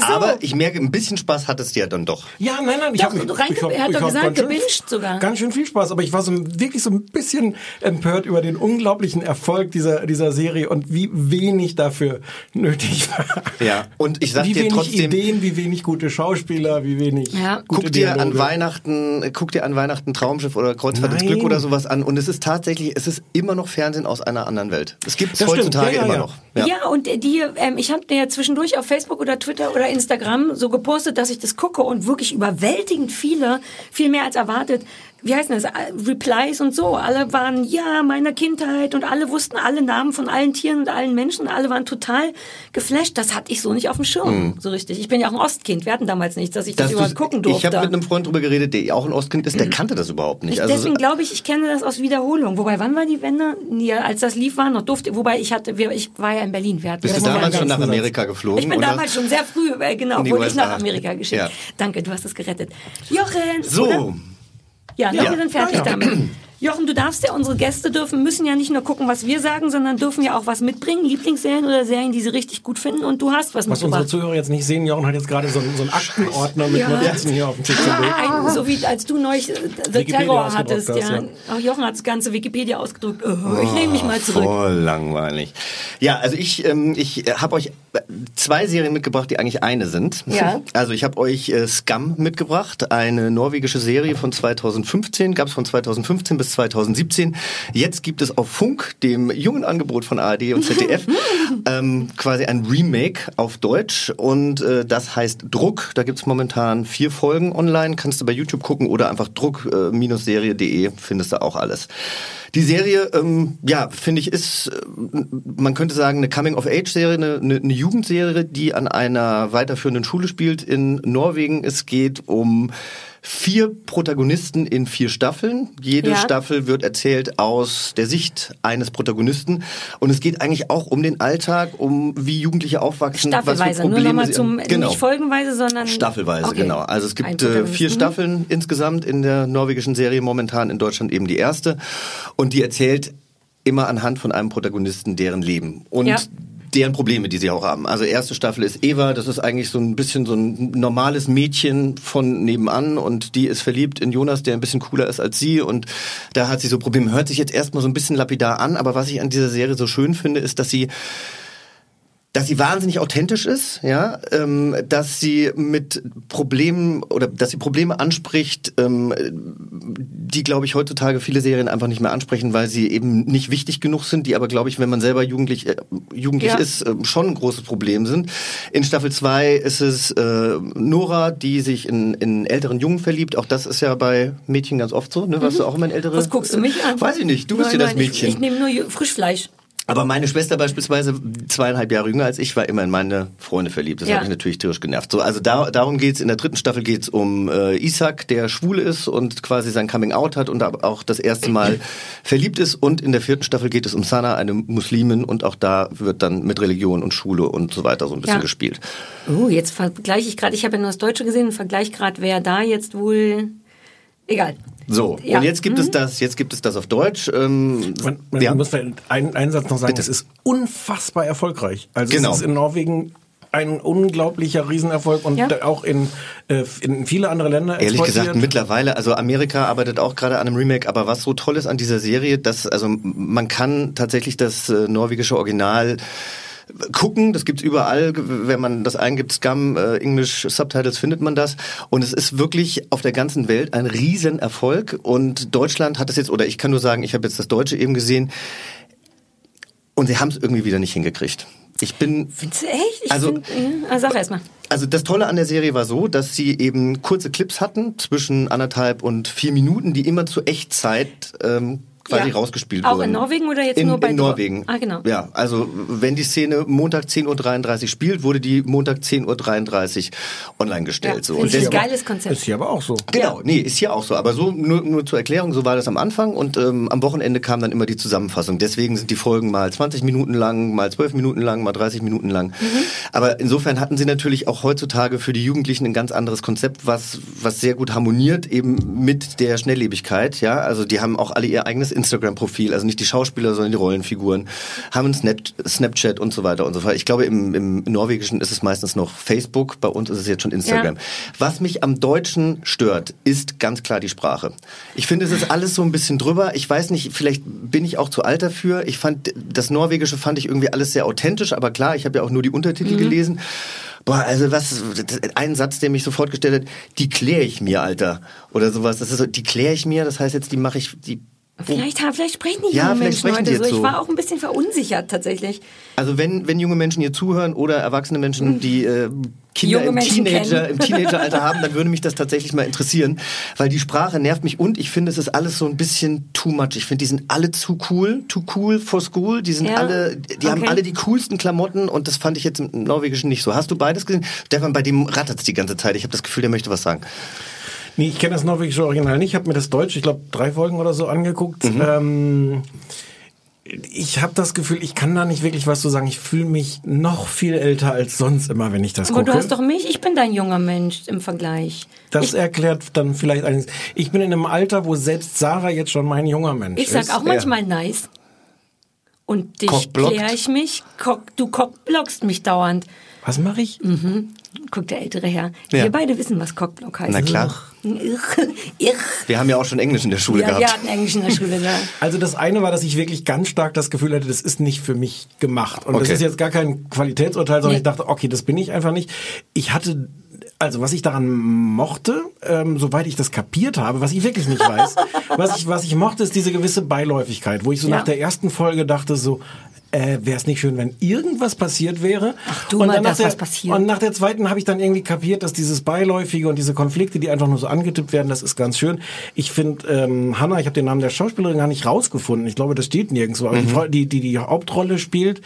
Aber ich merke, ein bisschen Spaß hattest du ja dann doch. Ja, nein, nein, ich Doch, habe mich. du rein- ich hab- er hat ich doch hab gesagt, gebinged sogar. Ganz schön viel Spaß, aber ich war so wirklich so ein bisschen empört über den unglaublichen Erfolg dieser, dieser Serie und wie wenig dafür nötig war. Ja. Und ich sag wie dir wenig trotzdem, Ideen, wie wenig gute Schauspieler, wie wenig Ja. gute guck dir an. Weihnachten, guck dir an Weihnachten Traumschiff oder Kreuzfahrt ins. Glück oder sowas an. Und es ist tatsächlich, es ist immer noch Fernsehen aus einer anderen Welt. Es gibt es heutzutage Ja, ja, immer ja. noch. Ja, und die, ähm, ich habe ja zwischendurch auf Facebook oder Twitter oder Instagram so gepostet, dass ich das gucke und wirklich überwältigend viele, viel mehr als erwartet, wie heißt das, äh, Replies und so. Alle waren, ja, meiner Kindheit und alle wussten alle Namen von allen Tieren und allen Menschen. Alle waren total geflasht. Das hatte ich so nicht auf dem Schirm, so richtig. Ich bin ja auch ein Ostkind. Wir hatten damals nichts, dass ich das, Dass überhaupt du's- gucken durfte. ich habe mit einem Freund drüber geredet, der auch ein Ostkind ist, der kannte das überhaupt nicht. Ich, Also, deswegen glaube ich, ich kenne das aus Wiederholung. Wobei, wann war die Wende? Ja, als das lief, war noch durfte. Wobei ich hatte, ich war ja in Berlin. Wir hatten bist du das damals schon nach Amerika geflogen? Ich bin oder? damals schon sehr früh, äh, genau, wurde ich nach Amerika geschickt. Ja. Danke, du hast es gerettet. Jochen! So, Oder? Ja, Ja. wir sind fertig Ja, ja. damit. Jochen, du darfst ja, unsere Gäste dürfen, müssen ja nicht nur gucken, was wir sagen, sondern dürfen ja auch was mitbringen. Lieblingsserien oder Serien, die sie richtig gut finden. Und du hast was, Was unsere mitgebracht. Zuhörer jetzt nicht sehen, Jochen hat jetzt gerade so, einen- so einen Aktenordner mit Ja. Notizen hier auf dem Tisch gelegt. Ein, so wie als du neulich äh, The Wikipedia Terror hattest, hast, ja. ja. Auch Jochen hat das ganze Wikipedia ausgedruckt. Oh, ich lehne mich mal zurück. Voll langweilig. Ja, also ich, ähm, ich habe euch zwei Serien mitgebracht, die eigentlich eine sind. Ja. Also ich habe euch äh, Scum mitgebracht, eine norwegische Serie von 2015, gab es von 2015 bis 2017. Jetzt gibt es auf Funk, dem jungen Angebot von ARD und ZDF, ähm, quasi ein Remake auf Deutsch und äh, das heißt Druck. Da gibt es momentan vier Folgen online, kannst du bei YouTube gucken oder einfach druck-serie.de findest du auch alles. Die Serie, ähm, ja, finde ich, ist, äh, man könnte sagen, eine Coming-of-Age-Serie, eine, eine Jugendserie, die an einer weiterführenden Schule spielt in Norwegen. Es geht um vier Protagonisten in vier Staffeln. Jede Ja. Staffel wird erzählt aus der Sicht eines Protagonisten. Und es geht eigentlich auch um den Alltag, um wie Jugendliche aufwachsen. Staffelweise, nur nochmal zum, genau. nicht folgenweise, sondern... Staffelweise, Okay. genau. Also es gibt äh, vier Mhm. Staffeln insgesamt in der norwegischen Serie momentan, in Deutschland eben die erste. Und die erzählt immer anhand von einem Protagonisten deren Leben. Und Ja. Deren Probleme, die sie auch haben. Also erste Staffel ist Eva, das ist eigentlich so ein bisschen so ein normales Mädchen von nebenan und die ist verliebt in Jonas, der ein bisschen cooler ist als sie und da hat sie so Probleme. Hört sich jetzt erstmal so ein bisschen lapidar an, aber was ich an dieser Serie so schön finde, ist, dass sie dass sie wahnsinnig authentisch ist, ja, ähm, dass sie mit Problemen oder dass sie Probleme anspricht, ähm, die glaube ich heutzutage viele Serien einfach nicht mehr ansprechen, weil sie eben nicht wichtig genug sind, die aber glaube ich, wenn man selber jugendlich äh, jugendlich Ja. ist, äh, schon ein großes Problem sind. In Staffel 2 ist es äh, Nora, die sich in, in älteren Jungen verliebt. Auch das ist ja bei Mädchen ganz oft so, ne? Warst du auch immer ein ältere? Mhm. Was guckst du mich an? Weiß ich nicht. Du bist Nein, ja das Mädchen. Ich, ich nehme nur Frischfleisch. Aber meine Schwester beispielsweise, zweieinhalb Jahre jünger als ich, war immer in meine Freunde verliebt. Das Ja. hat mich natürlich tierisch genervt. So, also da, darum geht's. In der dritten Staffel geht's um äh, Isaac, der schwul ist und quasi sein Coming Out hat und auch das erste Mal verliebt ist. Und in der vierten Staffel geht es um Sana, eine Muslimin. Und auch da wird dann mit Religion und Schule und so weiter so ein bisschen Ja. gespielt. Oh, jetzt vergleiche ich gerade, ich habe ja nur das Deutsche gesehen und vergleiche gerade, wer da jetzt wohl... Egal. So, Ja. und jetzt gibt es Mhm. das, jetzt gibt es das auf Deutsch. Ähm, Man, man ja. muss vielleicht einen, einen Satz noch sagen, Bitte. es ist unfassbar erfolgreich. Also Genau. es ist in Norwegen ein unglaublicher Riesenerfolg und Ja. auch in, äh, in viele andere Länder Ehrlich gesagt, mittlerweile, also Amerika arbeitet auch gerade an einem Remake, aber was so toll ist an dieser Serie, dass, also man kann tatsächlich das äh, norwegische Original gucken, das gibt's überall, wenn man das eingibt, Scum, äh, English Subtitles findet man das und es ist wirklich auf der ganzen Welt ein Riesenerfolg und Deutschland hat es jetzt, oder ich kann nur sagen, ich habe jetzt das Deutsche eben gesehen und sie haben es irgendwie wieder nicht hingekriegt. Ich bin Findest du echt? Ich Also- find, ja, ah, sag erst mal. also das Tolle an der Serie war so, dass sie eben kurze Clips hatten, zwischen anderthalb und vier Minuten, die immer zur Echtzeit ähm, quasi Ja. rausgespielt Auch wurden. in Norwegen oder jetzt in, nur bei In Norwegen. Ah, genau. Ja, also wenn die Szene Montag 10.33 Uhr spielt, wurde die Montag 10.33 Uhr online gestellt. Ja, so. finde ich ein geiles Konzept. Ist hier aber auch so. Genau, nee, ist hier auch so. Aber so nur, nur zur Erklärung, so war das am Anfang und ähm, am Wochenende kam dann immer die Zusammenfassung. Deswegen sind die Folgen mal 20 Minuten lang, mal 12 Minuten lang, mal 30 Minuten lang. Aber insofern hatten sie natürlich auch heutzutage für die Jugendlichen ein ganz anderes Konzept, was, was sehr gut harmoniert eben mit der Schnelllebigkeit. Ja, also die haben auch alle ihr eigenes Instagram-Profil, also nicht die Schauspieler, sondern die Rollenfiguren, haben Snapchat und so weiter und so fort. Ich glaube, im, im Norwegischen ist es meistens noch Facebook, bei uns ist es jetzt schon Instagram. Ja. Was mich am Deutschen stört, ist ganz klar die Sprache. Ich finde, es ist alles so ein bisschen drüber. Ich weiß nicht, vielleicht bin ich auch zu alt dafür. Ich fand, das Norwegische fand ich irgendwie alles sehr authentisch, aber klar, ich habe ja auch nur die Untertitel gelesen. Boah, also was, ein Satz, der mich sofort gestellt hat, die kläre ich mir, Alter. Oder sowas. Das ist so, die kläre ich mir, das heißt jetzt, die mache ich, die Vielleicht, haben- vielleicht sprechen die Ja, jungen Menschen heute so. Ich war auch ein bisschen verunsichert tatsächlich. Also wenn, wenn junge Menschen hier zuhören oder erwachsene Menschen, die äh, Kinder Junge im, Menschen Teenager, kennen. im Teenageralter haben, dann würde mich das tatsächlich mal interessieren, weil die Sprache nervt mich und ich finde, es ist alles so ein bisschen too much. Ich finde, die sind alle zu cool, too cool for school. Die sind Ja, alle, die haben okay. alle die coolsten Klamotten und das fand ich jetzt im Norwegischen nicht so. Hast du beides gesehen? Stefan, bei dem rattert's die ganze Zeit. Ich habe das Gefühl, der möchte was sagen. Nee, ich kenne das norwegische Original nicht. Ich habe mir das Deutsch, ich glaube, drei Folgen oder so angeguckt. Mhm. Ähm, ich habe das Gefühl, ich kann da nicht wirklich was zu sagen. Ich fühle mich noch viel älter als sonst immer, wenn ich das Aber gucke. du hast doch mich, ich bin dein junger Mensch im Vergleich. das erklärt dann vielleicht eines. Ich bin in einem Alter, wo selbst Sarah jetzt schon mein junger Mensch Ich sag ist. auch manchmal nice. Und dich kläre ich mich. Du cockblockst mich dauernd. Was mache ich? Mhm. Guckt der ältere Herr. Ja. Wir beide wissen, was Cockblock heißt. Na klar. Wir haben ja auch schon Englisch in der Schule Ja, gehabt. wir hatten Englisch in der Schule. Ja. Also das eine war, dass ich wirklich ganz stark das Gefühl hatte, das ist nicht für mich gemacht. Und das Okay. ist jetzt gar kein Qualitätsurteil, sondern Nee. ich dachte, okay, das bin ich einfach nicht. Ich hatte, also was ich daran mochte, ähm, soweit ich das kapiert habe, was ich wirklich nicht weiß, was ich, was ich mochte, ist diese gewisse Beiläufigkeit, wo ich so Ja. nach der ersten Folge dachte so, äh, wäre es nicht schön, wenn irgendwas passiert wäre. Ach du und mal, dass der, was passiert. Und nach der zweiten habe ich dann irgendwie kapiert, dass dieses Beiläufige und diese Konflikte, die einfach nur so angetippt werden, das ist ganz schön. Ich finde, ähm, Hannah, ich habe den Namen der Schauspielerin gar nicht rausgefunden. Ich glaube, das steht nirgendwo. Aber Frau, die, die die Hauptrolle spielt,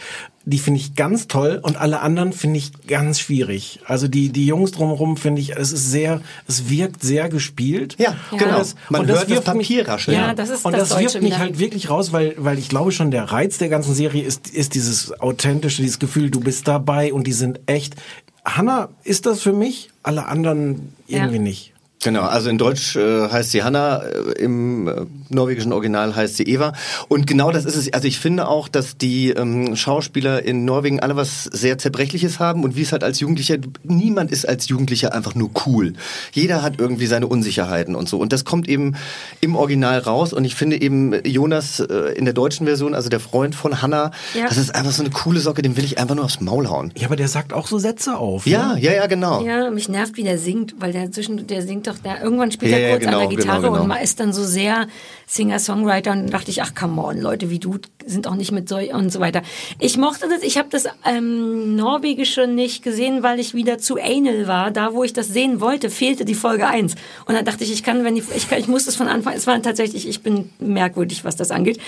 die finde ich ganz toll und alle anderen finde ich ganz schwierig. Also die, die Jungs drumherum finde ich, es ist sehr, es wirkt sehr gespielt. Ja, Ja. genau. Das- Man und das hört das wirft mich- Papier rascheln. Ja, das ist und das das, wirft Deutsche mich halt wirklich raus, weil, weil ich glaube schon, der Reiz der ganzen Serie ist, ist dieses authentische, dieses Gefühl, du bist dabei und die sind echt. Hannah ist das für mich, alle anderen irgendwie Ja. nicht. Genau, also in Deutsch äh, heißt sie Hanna, äh, im äh, norwegischen Original heißt sie Eva. Und genau das ist es. Also ich finde auch, dass die ähm, Schauspieler in Norwegen alle was sehr Zerbrechliches haben und wie es halt als Jugendlicher, niemand ist als Jugendlicher einfach nur cool. Jeder hat irgendwie seine Unsicherheiten und so. Und das kommt eben im Original raus. Und ich finde eben Jonas äh, in der deutschen Version, also der Freund von Hanna, Ja. das ist einfach so eine coole Socke, dem will ich einfach nur aufs Maul hauen. Ja, aber der sagt auch so Sätze auf. Ja, ne? ja, ja, genau. Ja, mich nervt, wie der singt, weil der zwischen, der singt doch, der irgendwann spielt Ja, er ja, kurz an genau, der Gitarre genau, genau. und man ist dann so sehr Singer-Songwriter und dachte ich, ach come on, Leute wie du sind auch nicht mit so und so weiter. Ich mochte das, ich habe das ähm, Norwegische nicht gesehen, weil ich wieder zu anal war. Da, wo ich das sehen wollte, fehlte die Folge 1. Und dann dachte ich, ich kann, wenn die, ich, ich muss das von Anfang, es war tatsächlich, ich bin merkwürdig, was das angeht.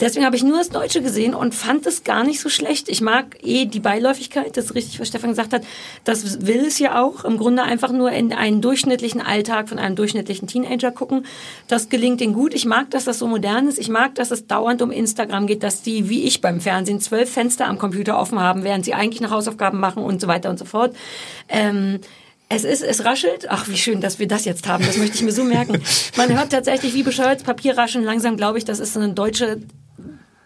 Deswegen habe ich nur das Deutsche gesehen und fand es gar nicht so schlecht. Ich mag eh die Beiläufigkeit, das ist richtig, was Stefan gesagt hat. Das will es ja auch. Im Grunde einfach nur in einen durchschnittlichen Alltag von einem durchschnittlichen Teenager gucken. Das gelingt ihnen gut. Ich mag, dass das so modern ist. Ich mag, dass es dauernd um Instagram geht, dass die, wie ich beim Fernsehen, zwölf Fenster am Computer offen haben, während sie eigentlich noch Hausaufgaben machen und so weiter und so fort. Ähm, es ist, es raschelt. Ach, wie schön, dass wir das jetzt haben. Das möchte ich mir so merken. Man hört tatsächlich, wie bescheuert Papier rascheln. Langsam glaube ich, das ist so eine deutsche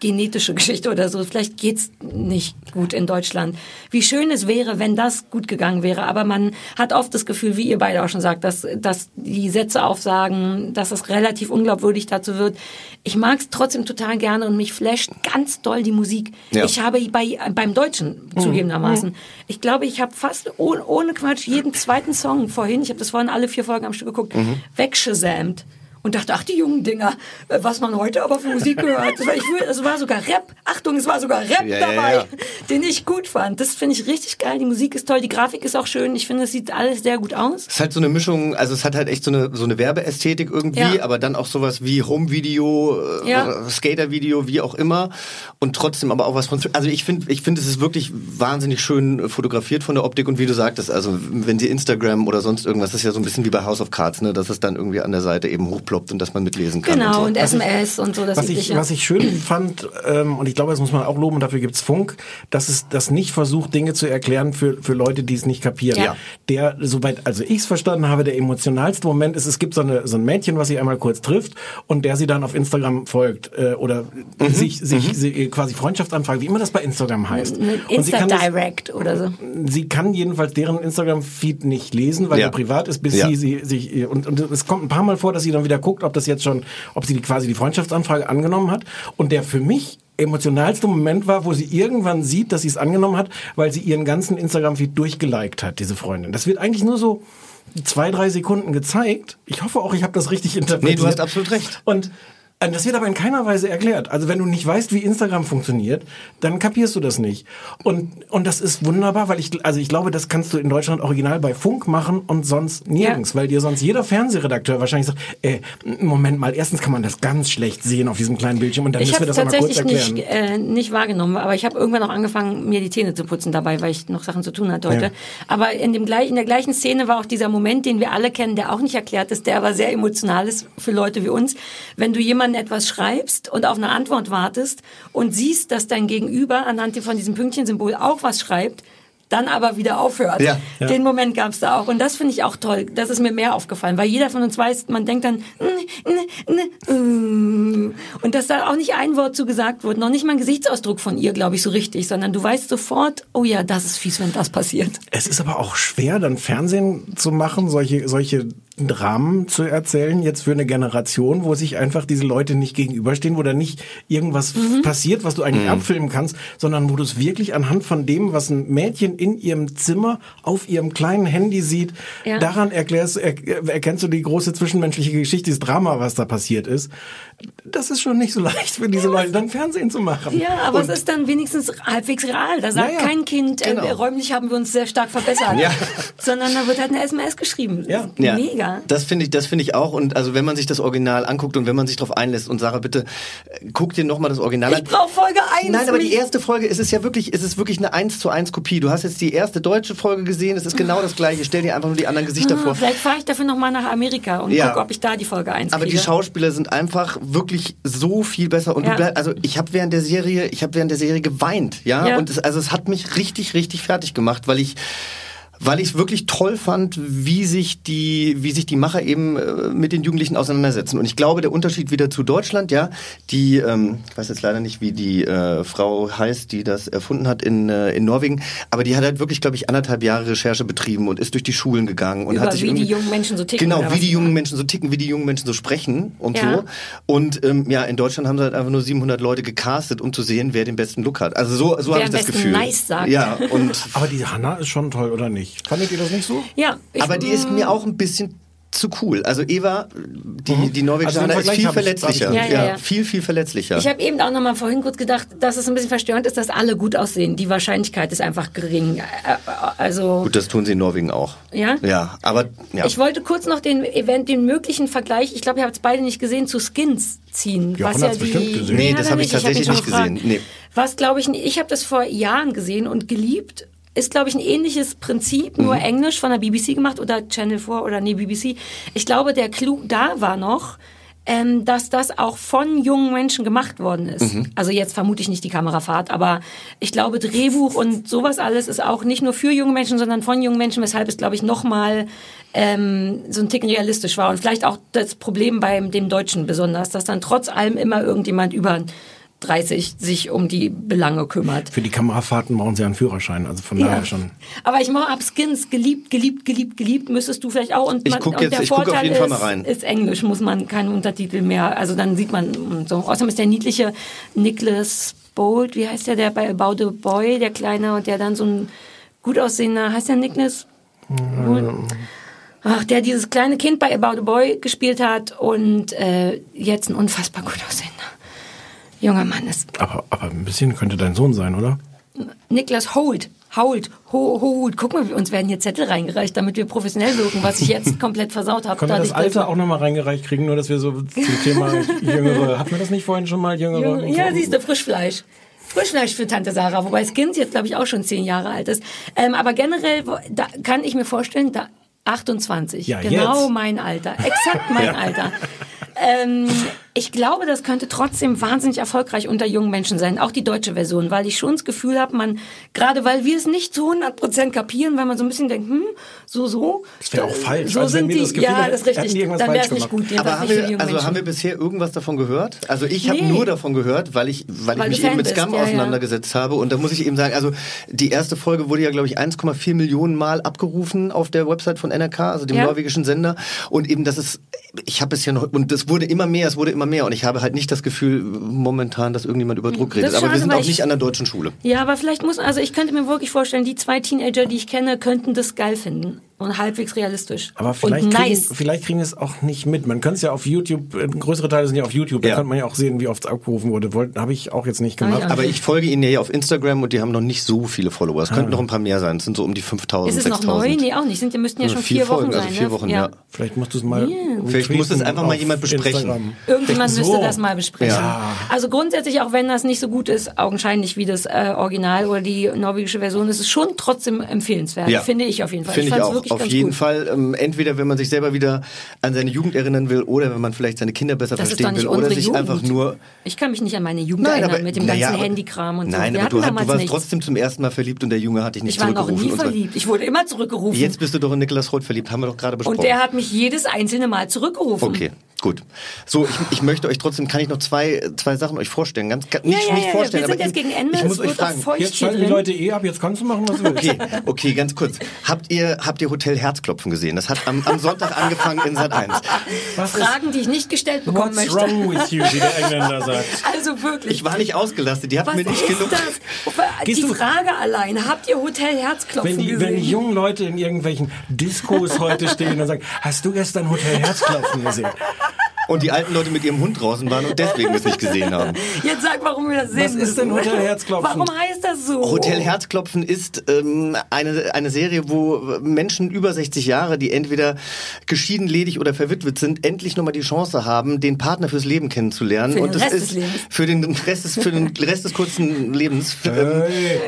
genetische Geschichte oder so. Vielleicht geht's nicht gut in Deutschland. Wie schön es wäre, wenn das gut gegangen wäre. Aber man hat oft das Gefühl, wie ihr beide auch schon sagt, dass, dass die Sätze aufsagen, dass es relativ unglaubwürdig dazu wird. Ich mag es trotzdem total gerne und mich flasht ganz doll die Musik. Ja. Ich habe bei, beim Deutschen zugegebenermaßen, ich glaube, ich habe fast ohne, ohne Quatsch jeden zweiten Song vorhin, ich habe das vorhin alle vier Folgen am Stück geguckt, weggesamt. Und dachte, ach die jungen Dinger, äh, was man heute aber für Musik gehört. Es war, ich, es war sogar Rap. Achtung, es war sogar Rap Ja, ja, dabei, ja. den ich gut fand. Das finde ich richtig geil. Die Musik ist toll, die Grafik ist auch schön. Ich finde, es sieht alles sehr gut aus. Es ist halt so eine Mischung, also es hat halt echt so eine, so eine Werbeästhetik irgendwie, Ja. aber dann auch sowas wie Home-Video, äh, Ja. Skater-Video, wie auch immer. Und trotzdem aber auch was von, also ich finde, ich finde, es ist wirklich wahnsinnig schön äh, fotografiert von der Optik und wie du sagtest, also wenn sie Instagram oder sonst irgendwas, das ist ja so ein bisschen wie bei House of Cards, ne, dass es dann irgendwie an der Seite eben hochploppt und dass man mitlesen kann. Genau, und und so. SMS und so, das was ich, was ich schön fand, ähm, und ich glaube, das muss man auch loben, und dafür gibt's Funk, dass es das nicht versucht, Dinge zu erklären für, für Leute, die es nicht kapieren. Ja. Der, soweit also ich es verstanden habe, der emotionalste Moment ist, es gibt so, eine, so ein Mädchen, was sie einmal kurz trifft und der sie dann auf Instagram folgt äh, oder sich, sich sie, quasi Freundschaftsanfrage, wie immer das bei Instagram heißt. Und Insta-Direct oder so. Sie kann jedenfalls deren Instagram-Feed nicht lesen, weil Ja. er privat ist, bis Ja. sie, sie sich und, und es kommt ein paar Mal vor, dass sie dann wieder guckt, ob das jetzt schon, ob sie die, quasi die Freundschaftsanfrage angenommen hat. Und der für mich emotionalste Moment war, wo sie irgendwann sieht, dass sie es angenommen hat, weil sie ihren ganzen Instagram-Feed durchgeliked hat, diese Freundin. Das wird eigentlich nur so zwei, drei Sekunden gezeigt. Ich hoffe auch, ich habe das richtig interpretiert. Nee, du hast absolut recht. Und das wird aber in keiner Weise erklärt. Also wenn du nicht weißt, wie Instagram funktioniert, dann kapierst du das nicht. Und, und das ist wunderbar, weil ich, also ich glaube, das kannst du in Deutschland original bei Funk machen und sonst nirgends, weil dir sonst jeder Fernsehredakteur wahrscheinlich sagt, äh, Moment mal, erstens kann man das ganz schlecht sehen auf diesem kleinen Bildschirm und dann Ich müssen wir das einmal kurz erklären. nicht, äh, nicht wahrgenommen, aber ich habe irgendwann auch angefangen, mir die Zähne zu putzen dabei, weil ich noch Sachen zu tun hatte heute. Ja. Aber in, dem gleich, in der gleichen Szene war auch dieser Moment, den wir alle kennen, der auch nicht erklärt ist, der aber sehr emotional ist für Leute wie uns. Wenn du jemandem etwas schreibst und auf eine Antwort wartest und siehst, dass dein Gegenüber anhand von diesem Pünktchensymbol auch was schreibt, dann aber wieder aufhört. Ja. Ja. Den Moment gab es da auch. Und das finde ich auch toll. Das ist mir mehr aufgefallen, weil jeder von uns weiß, man denkt dann, "Mm, mm, mm, mm." und dass da auch nicht ein Wort zu gesagt wird, noch nicht mal ein Gesichtsausdruck von ihr, glaube ich, so richtig, sondern du weißt sofort, oh ja, das ist fies, wenn das passiert. Es ist aber auch schwer, dann Fernsehen zu machen, solche, solche Dramen zu erzählen, jetzt für eine Generation, wo sich einfach diese Leute nicht gegenüberstehen, wo da nicht irgendwas Mhm. passiert, was du eigentlich abfilmen kannst, sondern wo du es wirklich anhand von dem, was ein Mädchen in ihrem Zimmer auf ihrem kleinen Handy sieht, Ja. daran erklärst, er, erkennst du die große zwischenmenschliche Geschichte, dieses Drama, was da passiert ist. Das ist schon nicht so leicht für diese Leute, dann Fernsehen zu machen. Ja, aber Und es ist dann wenigstens halbwegs real. Da sagt Ja, ja. kein Kind, äh, Genau. räumlich haben wir uns sehr stark verbessert, Ja. sondern da wird halt eine SMS geschrieben. Ja. Ja, Mega. Das finde ich, das finde ich auch. Und also wenn man sich das Original anguckt und wenn man sich darauf einlässt und Sarah, bitte äh, guck dir nochmal das Original Ich an. brauche Folge 1. Nein, aber die erste Folge ist es ja wirklich, ist es wirklich eine 1 zu 1 Kopie. Du hast jetzt die erste deutsche Folge gesehen, es ist genau das gleiche. Stell dir einfach nur die anderen Gesichter Ah, vor. Vielleicht fahre ich dafür nochmal nach Amerika und Ja. gucke, ob ich da die Folge 1 Aber kriege. die Schauspieler sind einfach wirklich so viel besser und Ja. du bleib, also ich habe während der Serie, ich habe während der Serie geweint, ja, Ja. und es, also es hat mich richtig richtig fertig gemacht, weil ich weil ich es wirklich toll fand, wie sich die, wie sich die Macher eben äh, mit den Jugendlichen auseinandersetzen. Und ich glaube, der Unterschied wieder zu Deutschland, ja, die, ähm, ich weiß jetzt leider nicht, wie die äh, Frau heißt, die das erfunden hat in, äh, in Norwegen, aber die hat halt wirklich, glaube ich, anderthalb Jahre Recherche betrieben und ist durch die Schulen gegangen und Über hat sich wie die jungen Menschen so ticken. Genau, wie die jungen Menschen so ticken, wie die jungen Menschen so sprechen und Ja. so. Und ähm, ja, in Deutschland haben sie halt einfach nur 700 Leute gecastet, um zu sehen, wer den besten Look hat. Also so, so habe ich das Gefühl. nice sagt. Ja, und aber die Hanna ist schon toll, oder nicht? Fandet ihr das nicht so? Ja, ich, aber die ist mir auch ein bisschen zu cool. Also Eva, die, die norwegische Also ist viel hab ich- verletzlicher. hab ich- Ja, ja, ja. viel, viel verletzlicher. Ich habe eben auch noch mal vorhin kurz gedacht, dass es ein bisschen verstörend ist, dass alle gut aussehen. Die Wahrscheinlichkeit ist einfach gering. Also Gut, das tun sie in Norwegen auch. Ja? Ja, aber ja. ich wollte kurz noch den Event, den möglichen Vergleich, ich glaube, ihr habt es beide nicht gesehen, zu Skins ziehen. Jochen hat's bestimmt gesehen. Nee, das er hab ich nicht. hab tatsächlich schon nicht gefragt. gesehen. Nee. Was glaube ich, ich habe das vor Jahren gesehen und geliebt. Ist, glaube ich, ein ähnliches Prinzip, nur Englisch von der BBC gemacht oder Channel 4 oder nee, BBC. Ich glaube, der Clou da war noch, ähm, dass das auch von jungen Menschen gemacht worden ist. Also jetzt vermute ich nicht die Kamerafahrt, aber ich glaube, Drehbuch und sowas alles ist auch nicht nur für junge Menschen, sondern von jungen Menschen, weshalb es, glaube ich, nochmal ähm, so ein Ticken realistisch war. Und vielleicht auch das Problem beim dem Deutschen besonders, dass dann trotz allem immer irgendjemand über 30 sich um die Belange kümmert. Für die Kamerafahrten brauchen sie einen Führerschein, also von daher schon. Aber ich mache ab Skins geliebt, geliebt, geliebt, geliebt. Müsstest du vielleicht auch. Und Ich man, guck und jetzt- der ich guck auf Vorteil jeden Fall ist, mal rein. ist Englisch, muss man keine Untertitel mehr. Also dann sieht man und so. Außerdem ist der niedliche Nicholas Bolt, wie heißt der, der bei About the Boy, der Kleine, und der dann so ein gut aussehender, heißt der Nicholas? Bolt? ach, der dieses kleine Kind bei About a Boy gespielt hat und äh, jetzt ein unfassbar gut aussehender junger Mann ist. Aber, aber ein bisschen könnte dein Sohn sein, oder? Niklas Holt. Holt, Ho, Holt. Guck mal, uns werden hier Zettel reingereicht, damit wir professionell wirken, was ich jetzt komplett versaut habe. Können wir das Alter auch nochmal reingereicht kriegen, nur dass wir so zum Thema Jüngere. Hatten wir das nicht vorhin schon mal, Jüngere? Jüngere- Ja, siehst du, Frischfleisch. Frischfleisch für Tante Sarah, wobei das Kind jetzt, glaube ich, auch schon zehn Jahre alt ist. Ähm, aber generell da kann ich mir vorstellen, da 28, Ja, genau jetzt. mein Alter, exakt mein Ja. Alter. Ähm, ich glaube, das könnte trotzdem wahnsinnig erfolgreich unter jungen Menschen sein, auch die deutsche Version, weil ich schon das Gefühl habe, man, gerade weil wir es nicht zu 100% kapieren, weil man so ein bisschen denkt, hm, so, so. Das wäre auch falsch. So Also sind die, das Gefühl ja, das ist richtig. Dann wäre es nicht gut. Aber das haben wir, also Menschen. haben wir bisher irgendwas davon gehört? Also ich habe Nee. nur davon gehört, weil ich, weil, Weil ich mich eben mit Scum ja, ja. auseinandergesetzt habe. Und da muss ich eben sagen, also die erste Folge wurde ja, glaube ich, 1,4 Millionen Mal abgerufen auf der Website von NRK, also dem Ja. norwegischen Sender. Und eben das ist, ich habe bisher noch, und es wurde immer mehr, es wurde immer mehr. Und ich habe halt nicht das Gefühl momentan, dass irgendjemand über Druck redet. ist Aber wir schade, sind auch ich- nicht an der deutschen Schule. Ja, aber vielleicht muss, also ich könnte mir wirklich vorstellen, die zwei Teenager, die ich kenne, könnten das geil finden. Und halbwegs realistisch. Aber vielleicht, und kriegen, nice. vielleicht kriegen wir es auch nicht mit. Man kann es ja auf YouTube, äh, größere Teile sind ja auf YouTube, da Ja. kann man ja auch sehen, wie oft es abgerufen wurde. Habe ich auch jetzt nicht ich gemacht. auch Aber ich folge ihnen ja hier auf Instagram und die haben noch nicht so viele Follower. Es könnten noch ein paar mehr sein. Es sind so um die 5000, Ist es noch 6000. neu? Nee, auch nicht. Sind, die müssten ja Also schon vier vier Wochen Folgen, also sein. vier ne? Wochen, ja. Vielleicht musst du es mal. Ja. Vielleicht muss es einfach mal jemand besprechen. Instagram. Irgendjemand Echt müsste so? das mal besprechen. Ja. Also grundsätzlich, auch wenn das nicht so gut ist, augenscheinlich wie das äh, Original oder die norwegische Version, ist es schon trotzdem empfehlenswert. Ja. Finde ich auf jeden Fall. Finde ich fand's auch. wirklich Auf jeden gut. Fall. Ähm, entweder wenn man sich selber wieder an seine Jugend erinnern will oder wenn man vielleicht seine Kinder besser Das verstehen will oder sich Jugend. einfach nur. Ich kann mich nicht an meine Jugend Nein, erinnern aber mit dem ganzen aber- Handykram und so. Nein, Wir aber du, damals du warst nichts. trotzdem zum ersten Mal verliebt und der Junge hat dich nicht Ich war noch zurückgerufen. nie verliebt. Ich wurde immer zurückgerufen. Jetzt bist du doch in Niklas Roth verliebt, haben wir doch gerade besprochen. und der hat mich jedes einzelne Mal zurückgerufen. Okay, gut. So, ich, ich möchte euch trotzdem, kann ich noch zwei, zwei Sachen euch vorstellen? Ganz, ganz nicht, Ja, ja, nicht ja, vorstellen, wir sind aber jetzt gegen Ende, ich muss euch fragen. Jetzt schalten die. Leute eh ab, jetzt kannst du machen, was du willst. Okay, okay, ganz kurz. Habt ihr, habt ihr Hotel Herzklopfen gesehen? Das hat am, am Sonntag angefangen in Sat 1. Was ist, Fragen, die ich nicht gestellt bekommen what's möchte. wrong with you, wie der Engländer sagt. Also wirklich. Ich war nicht ausgelastet, die Was mir nicht ist genug. das? Die du- Frage allein. Habt ihr Hotel Herzklopfen Wenn die, gesehen? wenn die jungen Leute in irgendwelchen Diskos heute stehen und sagen, hast du gestern Hotel Herzklopfen gesehen? Und die alten Leute mit ihrem Hund draußen waren und deswegen es nicht gesehen haben. Jetzt sag, warum wir das sehen Was ist denn. Hotel Herzklopfen? Warum heißt das so? Hotel Herzklopfen ist ähm, eine, eine Serie, wo Menschen über 60 Jahre, die entweder geschieden, ledig oder verwitwet sind, endlich nochmal die Chance haben, den Partner fürs Leben kennenzulernen. Für den und das Rest des ist Lebens. für den Rest des, für den Rest des kurzen Lebens. Hey.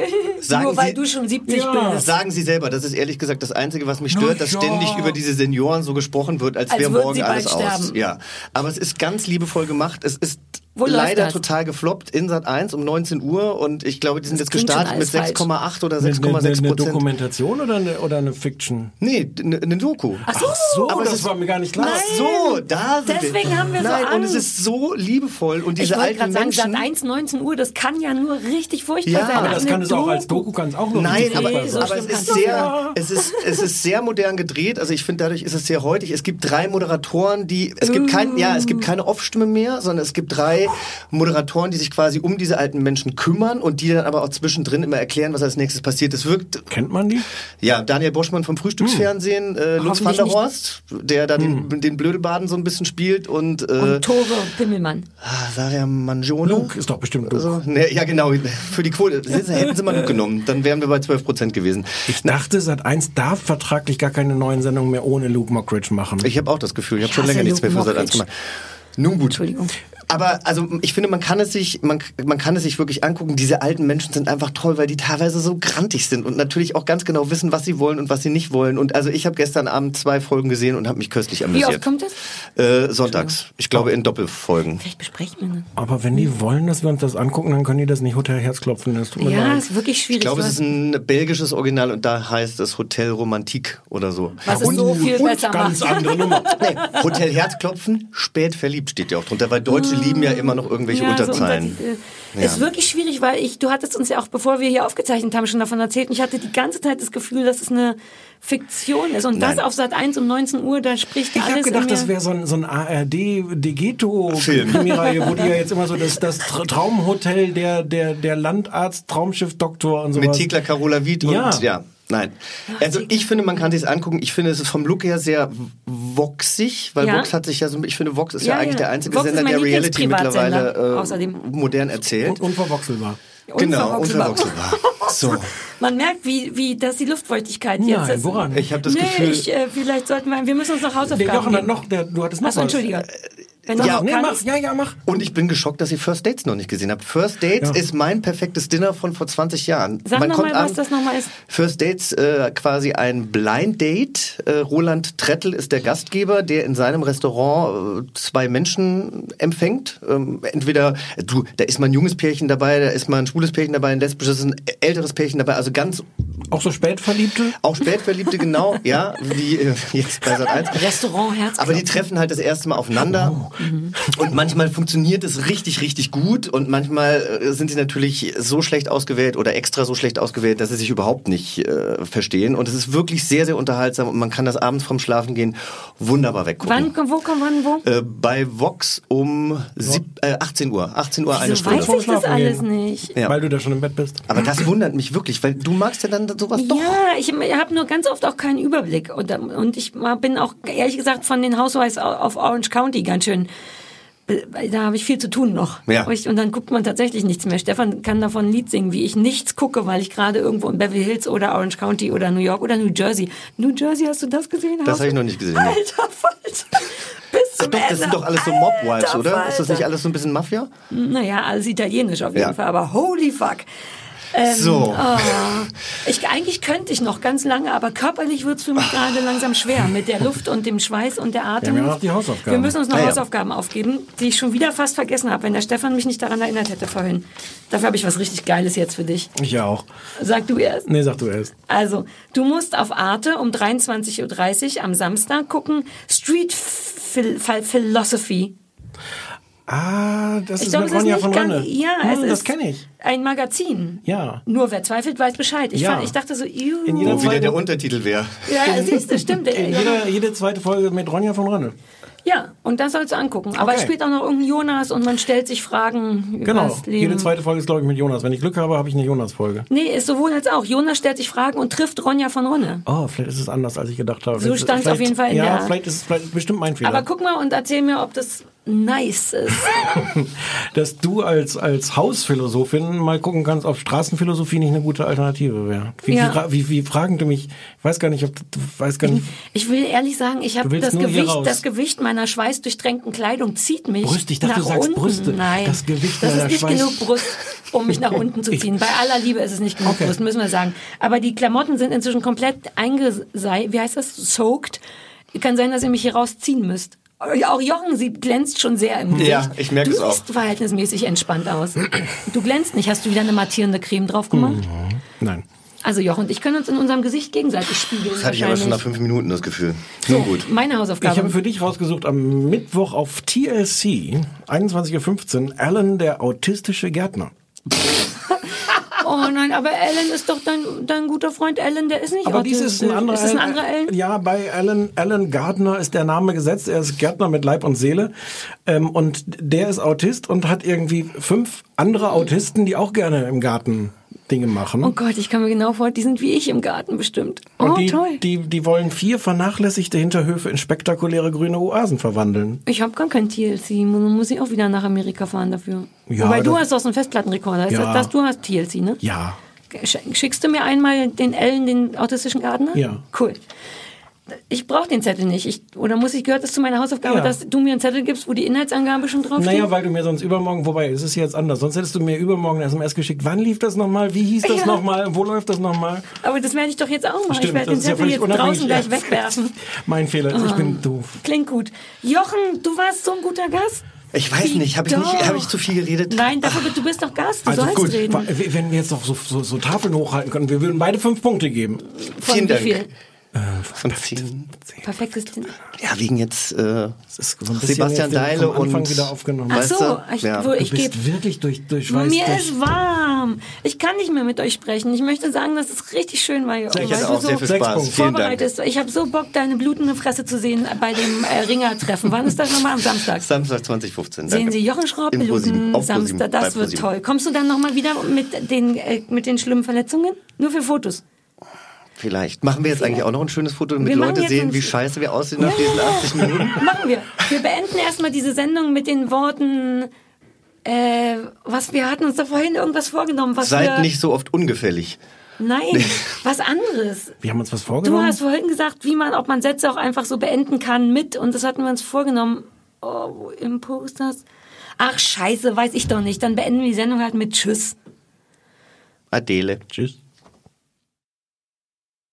Sagen Nur weil Sie, du schon 70 Ja. bist. Sagen Sie selber, das ist ehrlich gesagt das Einzige, was mich stört, dass ständig über diese Senioren so gesprochen wird, als, Als wäre morgen alles aus. sterben. Ja, aber es ist ganz liebevoll gemacht. Es ist Wo leider total gefloppt in Sat 1 um 19 Uhr und ich glaube, die sind Das jetzt gestartet mit alles falsch. 6,8 oder Eine, eine, 6,6 eine Prozent. Dokumentation oder eine, oder eine Fiction? Nee, eine eine Doku. Ach so. Ach so, Aber das ist- war mir gar nicht klar. Ach so, da sind Deswegen wir. haben wir so Nein, und es Angst. ist so liebevoll und Ich diese wollte alten gerade sagen, Menschen. Sat 1, 19 Uhr, das kann ja nur richtig furchtbar Ja, sein. aber Aber das Eine kann es auch als Doku kann es auch noch Nein, richtig aber, furchtbar so aber es ist sehr, es ist, es ist sehr modern gedreht. Also ich finde, dadurch ist es sehr heutig. Es gibt drei Moderatoren, die, es gibt kein, ja, es gibt keine Off-Stimme mehr, sondern es gibt drei Moderatoren, die sich quasi um diese alten Menschen kümmern und die dann aber auch zwischendrin immer erklären, was als nächstes passiert. Es wirkt, Kennt man die? ja, Daniel Boschmann vom Frühstücksfernsehen, äh, Lutz van der. Horst, der da den, den Blödelbaden so ein bisschen spielt und, äh, Und Tore Pimmelmann. ah, Saria Mangione. Luke ist doch bestimmt Luke. Also, ne, ja, genau. Für die Quote. Hätten sie mal Luke genommen, dann wären wir bei 12 Prozent gewesen. Ich dachte, Sat 1 darf vertraglich gar keine neuen Sendungen mehr ohne Luke Mockridge machen. Ich habe auch das Gefühl, ich habe schon länger nichts mehr für Sat 1 Mockridge. gemacht. Nun gut. Entschuldigung. Aber also ich finde, man kann es sich, man, man kann es sich wirklich angucken. Diese alten Menschen sind einfach toll, weil die teilweise so grantig sind und natürlich auch ganz genau wissen, was sie wollen und was sie nicht wollen. Und also ich habe gestern Abend zwei Folgen gesehen und habe mich köstlich Wie amüsiert. oft kommt das? Äh, sonntags. Ich glaube in Doppelfolgen. Vielleicht besprechen wir das. Aber wenn die wollen, dass wir uns das angucken, dann können die das nicht Hotel Herzklopfen. Das tut mir Ja, leid. ist wirklich schwierig. Ich glaube, es ist ein belgisches Original und da heißt es Hotel Romantik oder so. Was und, so viel Und besser ganz macht. andere Nummer. nee, Hotel Herzklopfen, spät verliebt steht ja auch drunter, weil Deutsche lieben ja immer noch irgendwelche Ja, so Unterzeilen. Untertitel. Ja. Ist wirklich schwierig, weil ich, du hattest uns ja auch, bevor wir hier aufgezeichnet haben, schon davon erzählt. Und ich hatte die ganze Zeit das Gefühl, dass es eine Fiktion ist. Und Nein. das auf Sat 1 um 19 Uhr, da spricht Ich alles habe gedacht, in das wäre so ein, so ein Film. ARD-Degeto-Krimireihe, wo die ja jetzt immer so das, das Tra- Traumhotel der, der, der Landarzt, Traumschiff-Doktor und sowas. Mit Thekla Carola Wied Ja. und ja. Nein. Also ich finde, man kann sich angucken. Ich finde, es ist vom Look her sehr voxig, weil Ja. Vox hat sich ja so, ich finde, Vox ist ja, Ja, eigentlich ja. der einzige Vox Sender, der Reality mittlerweile äh, außerdem. modern erzählt. Unverwechselbar. Genau, Unverwechselbar. So. Man merkt, wie, wie das die Luftfeuchtigkeit Nein, jetzt ist. woran? Ich habe das nee, Gefühl, ich, äh, vielleicht sollten wir, wir müssen uns noch Jochen hat geben. noch, der, du hattest noch Achso, was. Entschuldige. Wenn Ja, noch Nee, mach, ja, ja, mach. und ich bin geschockt, dass ihr First Dates noch nicht gesehen habt. First Dates Ja. ist mein perfektes Dinner von vor 20 Jahren. Sag Man nochmal, kommt was an- das nochmal ist. First Dates äh, quasi ein Blind Date. Äh, Roland Trettel ist der Gastgeber, der in seinem Restaurant äh, zwei Menschen empfängt. Ähm, entweder, du, da ist mal ein junges Pärchen dabei, da ist mal ein schwules Pärchen dabei, ein lesbisches, ein älteres Pärchen dabei. Also ganz Auch so Spätverliebte? auch Spätverliebte genau, ja, wie äh, jetzt bei Sat 1. Restaurant Herz. Aber die treffen halt das erste Mal aufeinander. Und manchmal funktioniert es richtig, richtig gut. Und manchmal äh, sind sie natürlich so schlecht ausgewählt oder extra so schlecht ausgewählt, dass sie sich überhaupt nicht äh, verstehen. Und es ist wirklich sehr, sehr unterhaltsam. Und man kann das abends vorm Schlafen gehen wunderbar weggucken. Wann, wo kommt wann, wo? Äh, bei Vox um sieb, äh, 18 Uhr. 18 Uhr eine Wieso Stunde. weiß ich das alles nicht? Ja. Weil du da schon im Bett bist. Aber das wundert mich wirklich, weil du magst ja dann sowas doch. Ja, ich habe nur ganz oft auch keinen Überblick. Und, und ich bin auch, ehrlich gesagt, von den Housewives auf Orange County ganz schön. Da habe ich viel zu tun noch. Ja. Und dann guckt man tatsächlich nichts mehr. Stefan kann davon ein Lied singen, wie ich nichts gucke, weil ich gerade irgendwo in Beverly Hills oder Orange County oder New York oder New Jersey. New Jersey, hast du das gesehen? Das habe ich noch nicht gesehen. Alter Falter. Bis Ach zum doch, das Ende. sind doch alles so Mob-Wives, oder? Ist das nicht Falter. alles so ein bisschen Mafia? Naja, alles italienisch auf jeden Ja. Fall, aber holy fuck. Ähm, So. oh, ich, eigentlich könnte ich noch ganz lange, aber körperlich wird es für mich gerade langsam schwer mit der Luft und dem Schweiß und der Atem. Wir haben ja noch die Hausaufgaben. Wir müssen uns noch Ah, ja. Hausaufgaben aufgeben, die ich schon wieder fast vergessen habe, wenn der Stefan mich nicht daran erinnert hätte vorhin. Dafür habe ich was richtig Geiles jetzt für dich. Ich auch. Sag du erst. Nee, sag du erst. Also, du musst auf Arte um 23.30 Uhr am Samstag gucken, Street Phil Philosophy. Ah, das Ich ist glaube, mit es ist Ronja von Ranne. ja, Hm, es das kenne ich. ein Magazin. Ja. Nur wer zweifelt, weiß Bescheid. Ich, Ja. fand, ich dachte so, ew. In jeder Wo wieder zweiten- der Untertitel wäre. ja, siehst du, stimmt. In ja. jeder, jede zweite Folge mit Ronja von Ranne. ja, und das sollst du angucken. Aber Okay. es spielt auch noch irgendein Jonas und man stellt sich Fragen über Genau. das Leben. Jede zweite Folge ist, glaube ich, mit Jonas. Wenn ich Glück habe, habe ich eine Jonas-Folge. Nee, ist sowohl als auch. Jonas stellt sich Fragen und trifft Ronja von Ronne. Oh, vielleicht ist es anders, als ich gedacht habe. So stand's vielleicht- auf jeden Fall in Ja, der- vielleicht ist es vielleicht bestimmt mein Fehler. Aber guck mal und erzähl mir, ob das nice ist. dass du als, als Hausphilosophin mal gucken kannst, ob Straßenphilosophie nicht eine gute Alternative wäre. Wie, Ja. wie, wie, wie fragen du mich? Ich weiß gar nicht, ob du weißt gar nicht. Ich will ehrlich sagen, ich habe das Gewicht, das Gewicht meiner schweißdurchtränkten Kleidung zieht mich Brüste, ich dachte, nach du sagst unten. Brüste. Nein, Das Gewicht das ist nicht Schweiß- genug Brust, um mich nach unten zu ziehen. Bei aller Liebe ist es nicht genug Okay. Brust, müssen wir sagen. Aber die Klamotten sind inzwischen komplett eingesei, wie heißt das, soaked. Kann sein, dass ihr mich hier rausziehen müsst. Auch Jochen, sie glänzt schon sehr im Gesicht. Ja, ich merke du es auch. siehst verhältnismäßig entspannt aus. Du glänzt nicht. Hast du wieder eine mattierende Creme drauf gemacht? Nein. Also Jochen und ich können uns in unserem Gesicht gegenseitig spiegeln. Das hatte ich aber schon nach fünf Minuten das Gefühl. Nun gut. Meine Hausaufgabe. Ich habe für dich rausgesucht am Mittwoch auf TLC, 21.15 Uhr, Alan, der autistische Gärtner. Oh nein, aber Alan ist doch dein, dein guter Freund Alan, der ist nicht Aber dies ist ein anderer. Ist ein anderer Alan? Ja, bei Alan, Alan Gardner ist der Name gesetzt. Er ist Gärtner mit Leib und Seele. Ähm, und der ist Autist und hat irgendwie fünf andere Autisten, die auch gerne im Garten Dinge machen. Oh Gott, ich kann mir genau vor, die sind wie ich im Garten bestimmt. Oh, und die, toll. Die, die wollen vier vernachlässigte Hinterhöfe in spektakuläre grüne Oasen verwandeln. Ich habe gar kein TLC, muss ich auch wieder nach Amerika fahren dafür. Ja, Wobei du hast doch so einen Festplattenrekorder. Ist Ja. das, das, du hast TLC, ne? Ja. Sch- Schickst du mir einmal den Ellen, den autistischen Gardner? Ja. Cool. Ich brauche den Zettel nicht. Ich, oder muss ich, gehört das zu meiner Hausaufgabe, Ja. dass du mir einen Zettel gibst, wo die Inhaltsangabe schon draufsteht? Naja, weil du mir sonst übermorgen, wobei es ist jetzt anders, sonst hättest du mir übermorgen eine SMS geschickt. Wann lief das nochmal? Wie hieß das Ja. nochmal? Wo läuft das nochmal? Aber das werde ich doch jetzt auch machen. Stimmt, ich werde den ist ja Zettel völlig jetzt draußen gleich Ja. wegwerfen. Mein Fehler, ich Ah. bin doof. Klingt gut. Jochen, du warst so ein guter Gast. Ich weiß nicht, habe ich, nicht- hab ich zu viel geredet? Nein, dafür, du bist doch Gast, du Also sollst gut, reden. wenn wir jetzt noch so, so, so Tafeln hochhalten können, wir würden beide fünf Punkte geben. Von Vielen wie Dank. viel? Von zehn. Perfektes. Ja, wegen jetzt äh, Das ist so ein bisschen Sebastian Deile vom Anfang und wieder aufgenommen. Ach Weißt so, du? ich, Ja. wo Du ich gebe. bist wirklich durch, durch. Mir durch. ist warm. Ich kann nicht mehr mit euch sprechen. Ich möchte sagen, dass es richtig schön war, Jochen, Ich weil hatte du auch sehr so viel Sechs Spaß. Bist. Ich habe so Bock, deine blutende Fresse zu sehen bei dem äh, Ringer-Treffen. Wann ist das nochmal? Am Samstag. Samstag 2015. Sehen danke. Sie Jochen Schraub bluten Samstag. Das wird toll. Kommst du dann nochmal wieder mit den, äh, mit den schlimmen Verletzungen? Nur für Fotos. Vielleicht. Machen wir jetzt eigentlich auch noch ein schönes Foto, damit Wir Leute sehen, wie scheiße wir aussehen nach diesen 80 Minuten? Machen wir. Wir beenden erstmal diese Sendung mit den Worten, äh, was wir hatten uns da vorhin irgendwas vorgenommen, was Seid wir, nicht so oft ungefällig. Nein, was anderes. Wir haben uns was Du vorgenommen. hast vorhin gesagt, wie man, ob man Sätze auch einfach so beenden kann mit, und das hatten wir uns vorgenommen. Oh, wo im Posters? Ach, scheiße, weiß ich doch nicht. Dann beenden wir die Sendung halt mit Tschüss. Adele. Tschüss.